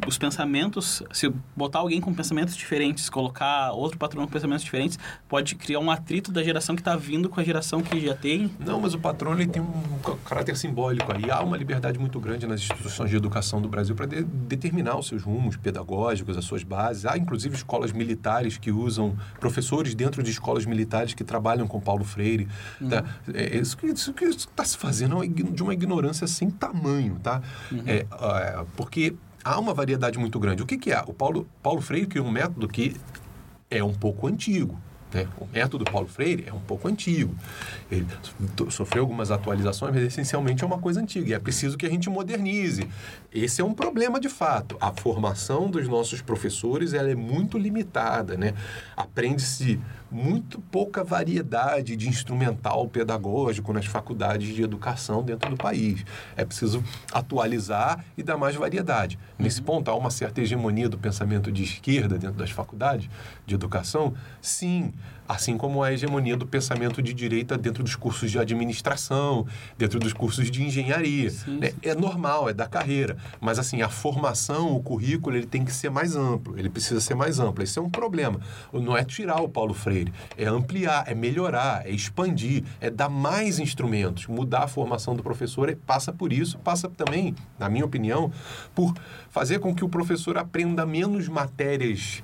os pensamentos, se botar alguém com pensamentos diferentes, colocar outro patrão com pensamentos diferentes, pode criar um atrito da geração que está vindo com a geração que já tem. Não, mas o patrono ele tem um ca- caráter simbólico aí. Há uma liberdade muito grande nas instituições de educação do Brasil para de- determinar os seus rumos pedagógicos, as suas bases. Há, inclusive, escolas militares que usam professores dentro de escolas militares que trabalham com Paulo Freire. Tá? É, isso que isso que está se fazendo é de uma ignorância sem tamanho, tá? É, é, porque há uma variedade muito grande. O que, que é? O Paulo, Paulo Freire criou um método que é um pouco antigo. né? O método Paulo Freire é um pouco antigo. Ele sofreu algumas atualizações, mas essencialmente é uma coisa antiga. E é preciso que a gente modernize. Esse é um problema de fato. A formação dos nossos professores ela é muito limitada. Né? Aprende-se muito pouca variedade de instrumental pedagógico nas faculdades de educação dentro do país. É preciso atualizar e dar mais variedade. Nesse Uhum. ponto, há uma certa hegemonia do pensamento de esquerda dentro das faculdades de educação? Sim, assim como a hegemonia do pensamento de direita dentro dos cursos de administração, dentro dos cursos de engenharia. Sim, né? É normal, é da carreira. Mas, assim, a formação, o currículo, ele tem que ser mais amplo. Ele precisa ser mais amplo. Esse é um problema. Não é tirar o Paulo Freire. É ampliar, é melhorar, é expandir, é dar mais instrumentos. Mudar a formação do professor é- passa por isso. Passa também, na minha opinião, por fazer com que o professor aprenda menos matérias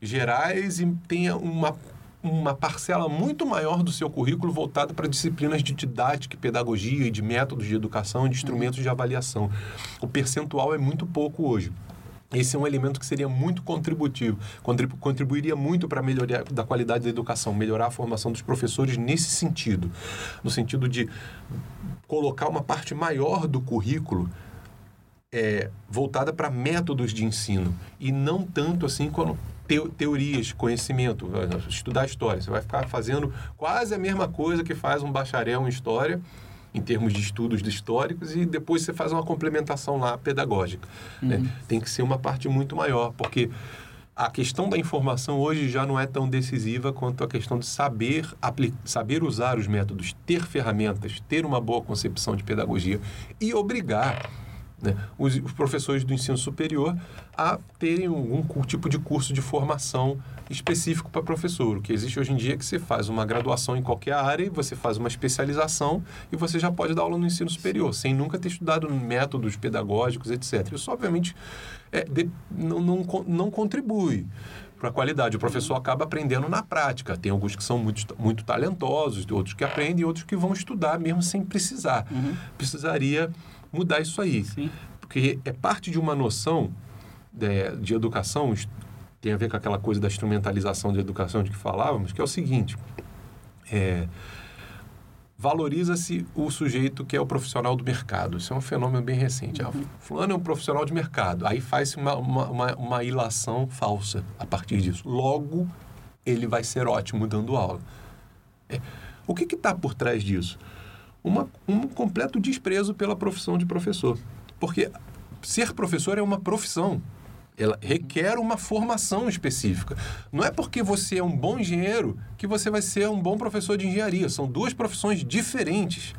gerais e tenha uma uma parcela muito maior do seu currículo voltada para disciplinas de didática, pedagogia e de métodos de educação e de instrumentos de avaliação. O percentual é muito pouco hoje. Esse é um elemento que seria muito contributivo, contribu contribuiria muito para a melhoria da qualidade da educação, melhorar a formação dos professores nesse sentido, no sentido de colocar uma parte maior do currículo é, voltada para métodos de ensino e não tanto assim como teo- teorias, conhecimento, estudar história. Você vai ficar fazendo quase a mesma coisa que faz um bacharel em história, em termos de estudos históricos, e depois você faz uma complementação lá pedagógica. né? Tem que ser uma parte muito maior, porque a questão da informação hoje já não é tão decisiva quanto a questão de saber, saber usar os métodos, ter ferramentas, ter uma boa concepção de pedagogia e obrigar né, os, os professores do ensino superior a terem algum tipo de curso de formação específico para professor. O que existe hoje em dia é que você faz uma graduação em qualquer área, e você faz uma especialização e você já pode dar aula no ensino superior, sem nunca ter estudado métodos pedagógicos, etc. Isso, obviamente, é, de- não, não, não contribui para a qualidade. O professor acaba aprendendo na prática. Tem alguns que são muito, muito talentosos, outros que aprendem, outros que vão estudar mesmo sem precisar. Precisaria mudar isso aí. Sim. Porque é parte de uma noção é, de educação, tem a ver com aquela coisa da instrumentalização de educação de que falávamos, que é o seguinte: é, valoriza-se o sujeito que é o profissional do mercado. Isso é um fenômeno bem recente. Ah, fulano é um profissional de mercado. Aí faz-se uma, uma, uma, uma ilação falsa a partir disso. Logo, ele vai ser ótimo dando aula. É, O que está por trás disso? Uma, um completo desprezo pela profissão de professor. Porque ser professor é uma profissão. Ela requer uma formação específica. Não é porque você é um bom engenheiro que você vai ser um bom professor de engenharia. São duas profissões diferentes.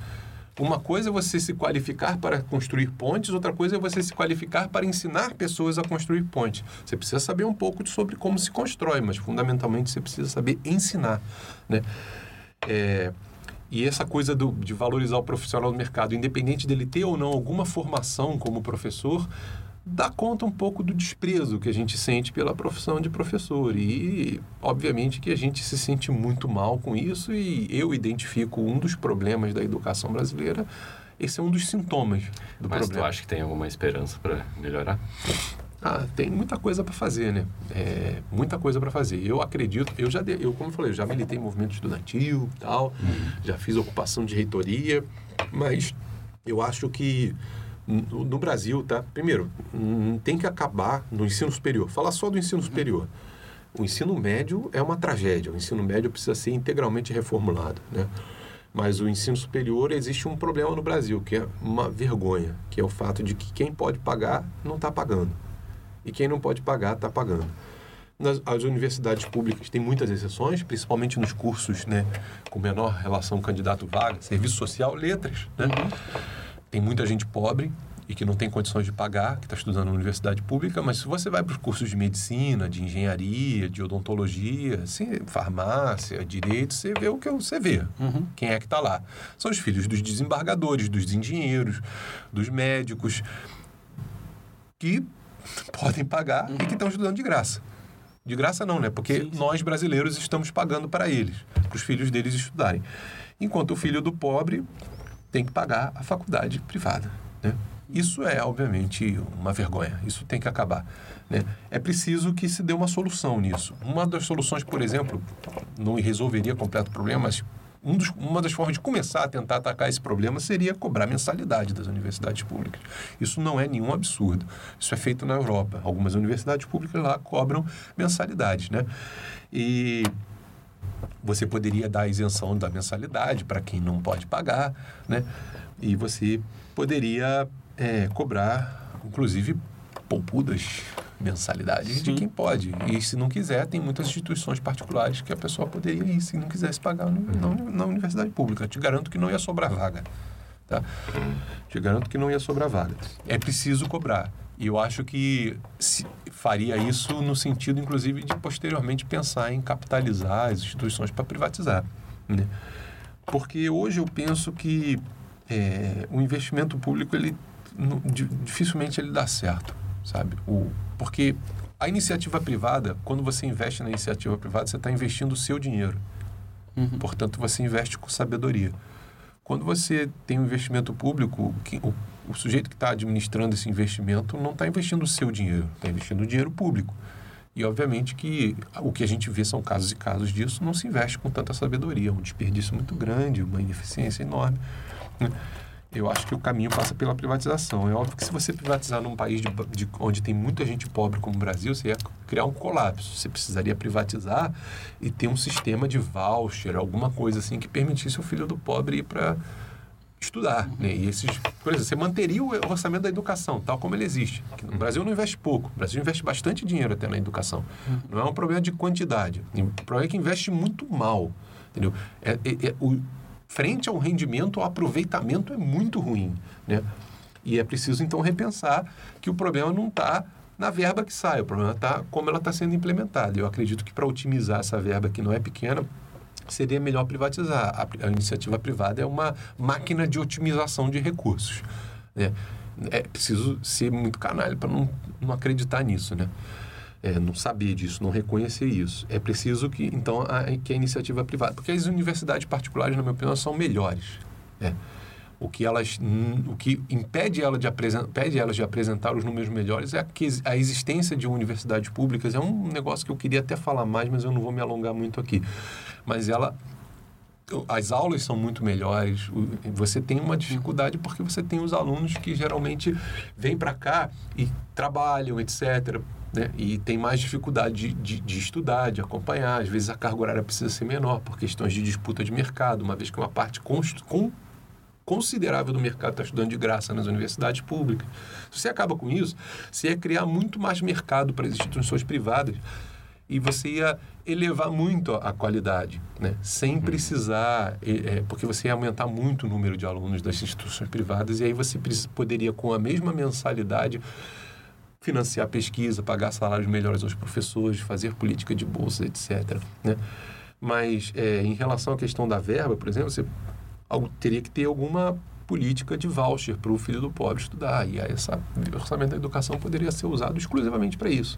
Uma coisa é você se qualificar para construir pontes, outra coisa é você se qualificar para ensinar pessoas a construir pontes. Você precisa saber um pouco sobre como se constrói, mas fundamentalmente você precisa saber ensinar. Né? É, e essa coisa do- de valorizar o profissional do mercado, independente dele ter ou não alguma formação como professor, dá conta um pouco do desprezo que a gente sente pela profissão de professor. E, obviamente, que a gente se sente muito mal com isso, e eu identifico um dos problemas da educação brasileira. Esse é um dos sintomas do Mas tu problema. acha que tem alguma esperança para melhorar? Ah, tem muita coisa para fazer, né? É, muita coisa para fazer. Eu acredito, eu já, eu como eu falei, eu já militei em movimento estudantil, tal, já fiz ocupação de reitoria, mas eu acho que no, Brasil, tá? Primeiro, tem que acabar no ensino superior. Falar só do ensino superior. O ensino médio é uma tragédia. O ensino médio precisa ser integralmente reformulado, né? Mas o ensino superior existe um problema no Brasil, que é uma vergonha, que é o fato de que quem pode pagar não está pagando. E quem não pode pagar está pagando. Nas, as universidades públicas têm muitas exceções, principalmente nos cursos né, com menor relação candidato-vaga, serviço social, letras. Né? Tem muita gente pobre e que não tem condições de pagar, que está estudando na universidade pública, mas se você vai para os cursos de medicina, de engenharia, de odontologia, assim, farmácia, direito, você vê o que você vê. Quem é que está lá? São os filhos dos desembargadores, dos engenheiros, dos médicos, que podem pagar e que estão estudando de graça. De graça não, né? Porque Sim, sim. nós brasileiros estamos pagando para eles, para os filhos deles estudarem. Enquanto o filho do pobre tem que pagar a faculdade privada, né? Isso é, obviamente, uma vergonha. Isso tem que acabar. Né? É preciso que se dê uma solução nisso. Uma das soluções, por exemplo, não resolveria completo problema, mas um dos, uma das formas de começar a tentar atacar esse problema seria cobrar mensalidade das universidades públicas. Isso não é nenhum absurdo. Isso é feito na Europa. Algumas universidades públicas lá cobram mensalidades, né? E você poderia dar isenção da mensalidade para quem não pode pagar, né? E você poderia é, cobrar, inclusive, poupudas mensalidades Sim. de quem pode. E se não quiser, tem muitas instituições particulares que a pessoa poderia ir se não quisesse pagar uni- na universidade pública. Te garanto que não ia sobrar vaga. Tá? Te garanto que não ia sobrar vaga. É preciso cobrar. E eu acho que se faria isso no sentido, inclusive, de posteriormente pensar em capitalizar as instituições para privatizar. Né? Porque hoje eu penso que é, o investimento público, ele di- dificilmente ele dá certo, sabe? O, porque a iniciativa privada, quando você investe na iniciativa privada, você está investindo o seu dinheiro. Uhum. Portanto, você investe com sabedoria. Quando você tem um investimento público, que- o, o sujeito que está administrando esse investimento não está investindo o seu dinheiro, está investindo o dinheiro público. E, obviamente, que o que a gente vê são casos e casos disso, não se investe com tanta sabedoria, um desperdício muito grande, uma ineficiência enorme. né? Eu acho que o caminho passa pela privatização. É óbvio que se você privatizar num país de, de- onde tem muita gente pobre como o Brasil, você ia criar um colapso. Você precisaria privatizar e ter um sistema de voucher, alguma coisa assim que permitisse o filho do pobre ir para estudar. Né? E esses, por exemplo, você manteria o orçamento da educação, tal como ele existe. No Brasil não investe pouco. O Brasil investe bastante dinheiro até na educação. Não é um problema de quantidade. O problema é que investe muito mal. Entendeu? É, é- é- o, frente ao rendimento, o aproveitamento é muito ruim. Né? E é preciso, então, repensar que o problema não está na verba que sai, o problema está como ela está sendo implementada. Eu acredito que para otimizar essa verba, que não é pequena, seria melhor privatizar. A, a iniciativa privada é uma máquina de otimização de recursos. Né? É preciso ser muito canalha para não, não acreditar nisso, né? É, não saber disso, não reconhecer isso. É preciso que, então, a, que a iniciativa privada... Porque as universidades particulares, na minha opinião, são melhores. né? O que elas, o que impede, ela de impede elas de apresentar os números melhores é a, que, a existência de universidades públicas. É um negócio que eu queria até falar mais, mas eu não vou me alongar muito aqui. Mas ela as aulas são muito melhores. Você tem uma dificuldade porque você tem os alunos que geralmente vêm para cá e trabalham, etc. Né? E tem mais dificuldade de, de, de estudar, de acompanhar. Às vezes a carga horária precisa ser menor por questões de disputa de mercado, uma vez que uma parte const, com, considerável do mercado está estudando de graça nas universidades públicas. Se você acaba com isso, você ia criar muito mais mercado para as instituições privadas e você ia elevar muito a, qualidade, né? sem precisar, é, porque você ia aumentar muito o número de alunos das instituições privadas e aí você poderia, com a mesma mensalidade, financiar pesquisa, pagar salários melhores aos professores, fazer política de bolsa, etc. Né? Mas é, em relação à questão da verba, por exemplo, você algo- teria que ter alguma política de voucher para o filho do pobre estudar. E aí essa, o orçamento da educação poderia ser usado exclusivamente para isso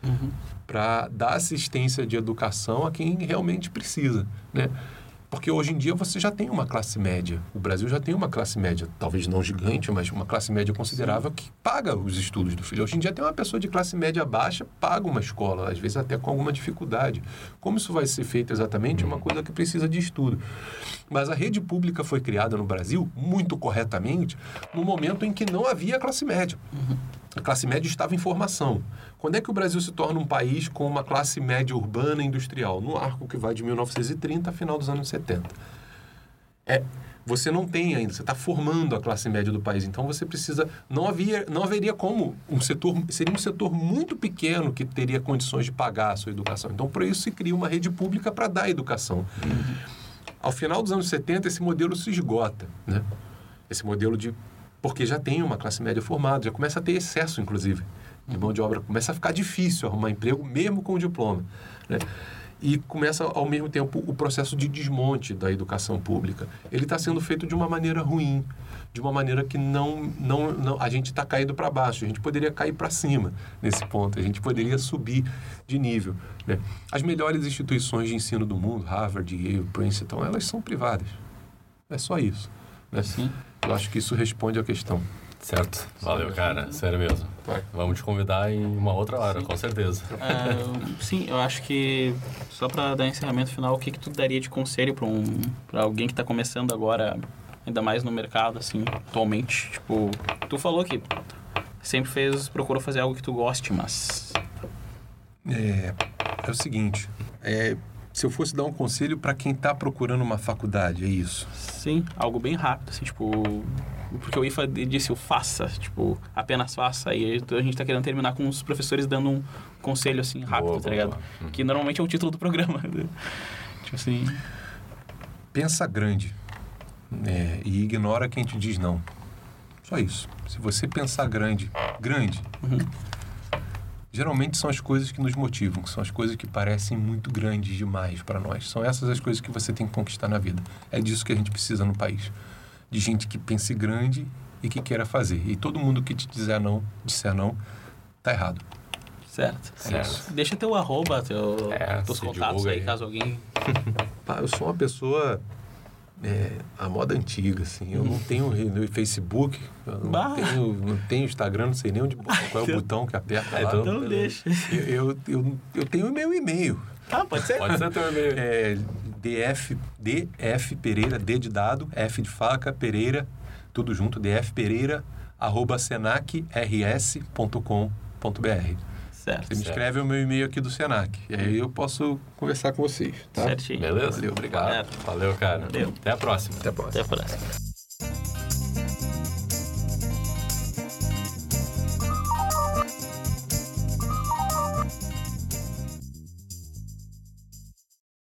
Uhum. para dar assistência de educação a quem realmente precisa, né? Porque hoje em dia você já tem uma classe média. O Brasil já tem uma classe média, talvez não gigante, mas uma classe média considerável que paga os estudos do filho. Hoje em dia tem uma pessoa de classe média baixa, paga uma escola, às vezes até com alguma dificuldade. Como isso vai ser feito exatamente é uma coisa que precisa de estudo. Mas a rede pública foi criada no Brasil, muito corretamente, no momento em que não havia classe média. A classe média estava em formação. Quando é que o Brasil se torna um país com uma classe média urbana e industrial? No arco que vai de 1930 a final dos anos 70. É, você não tem ainda, você está formando a classe média do país. Então você precisa. Não, havia, não haveria como. Um setor, seria um setor muito pequeno que teria condições de pagar a sua educação. Então, por isso se cria uma rede pública para dar educação. Ao final dos anos 70, esse modelo se esgota. Né? Esse modelo de. Porque já tem uma classe média formada, já começa a ter excesso, inclusive, de mão de obra. Começa a ficar difícil arrumar emprego, mesmo com o diploma. Né? E começa, ao mesmo tempo, o processo de desmonte da educação pública. Ele está sendo feito de uma maneira ruim, de uma maneira que não, não, não a gente está caindo para baixo. A gente poderia cair para cima nesse ponto. A gente poderia subir de nível. Né? As melhores instituições de ensino do mundo, Harvard, Yale, Princeton, elas são privadas. É só isso. Né? Sim. Eu acho que isso responde à questão. Certo. Valeu, cara. Sério mesmo. Vai. Vamos te convidar em uma outra hora, com certeza. Ah, sim, eu acho que só para dar encerramento final, o que que tu daria de conselho para um para alguém que está começando agora, ainda mais no mercado assim, atualmente? Tipo, tu falou que sempre fez, procurou fazer algo que tu goste, mas É, é o seguinte, é, Se eu fosse dar um conselho para quem está procurando uma faculdade, é isso. Sim, algo bem rápido, assim, tipo... Porque o IFA disse o faça, tipo, apenas faça. E a gente tá querendo terminar com os professores dando um conselho, assim, rápido, Boa, tá boa, ligado? boa. Uhum. Que normalmente é o título do programa. tipo assim... Pensa grande é, e ignora quem te diz não. Só isso. Se você pensar grande, grande, Uhum. Geralmente são as coisas que nos motivam, que são as coisas que parecem muito grandes demais para nós. São essas as coisas que você tem que conquistar na vida. É disso que a gente precisa no país. De gente que pense grande e que queira fazer. E todo mundo que te dizer não, disser não, tá errado. Certo. Certo. Deixa teu arroba, teu, É, teus contatos aí, aí. caso alguém... Eu sou uma pessoa é, a moda antiga, assim. Eu não tenho re- no Facebook, eu não Bah. tenho, não tenho Instagram, não sei nem onde, qual é o Então- botão que aperta Ah, lá. então- Então deixa. Eu, eu, eu, eu tenho meu e-mail. Ah, pode ser? Pode ser teu e-mail. É DF, DF Pereira, D de dado, F de faca, Pereira, tudo junto, DF Pereira, arroba senacrs.com.br. Certo. Você me Certo. escreve o meu e-mail aqui do Senac. E aí eu posso conversar com vocês, tá? Certinho. Beleza? Valeu, obrigado. Valeu, cara. Valeu. Até a próxima. Até a próxima. Até a próxima.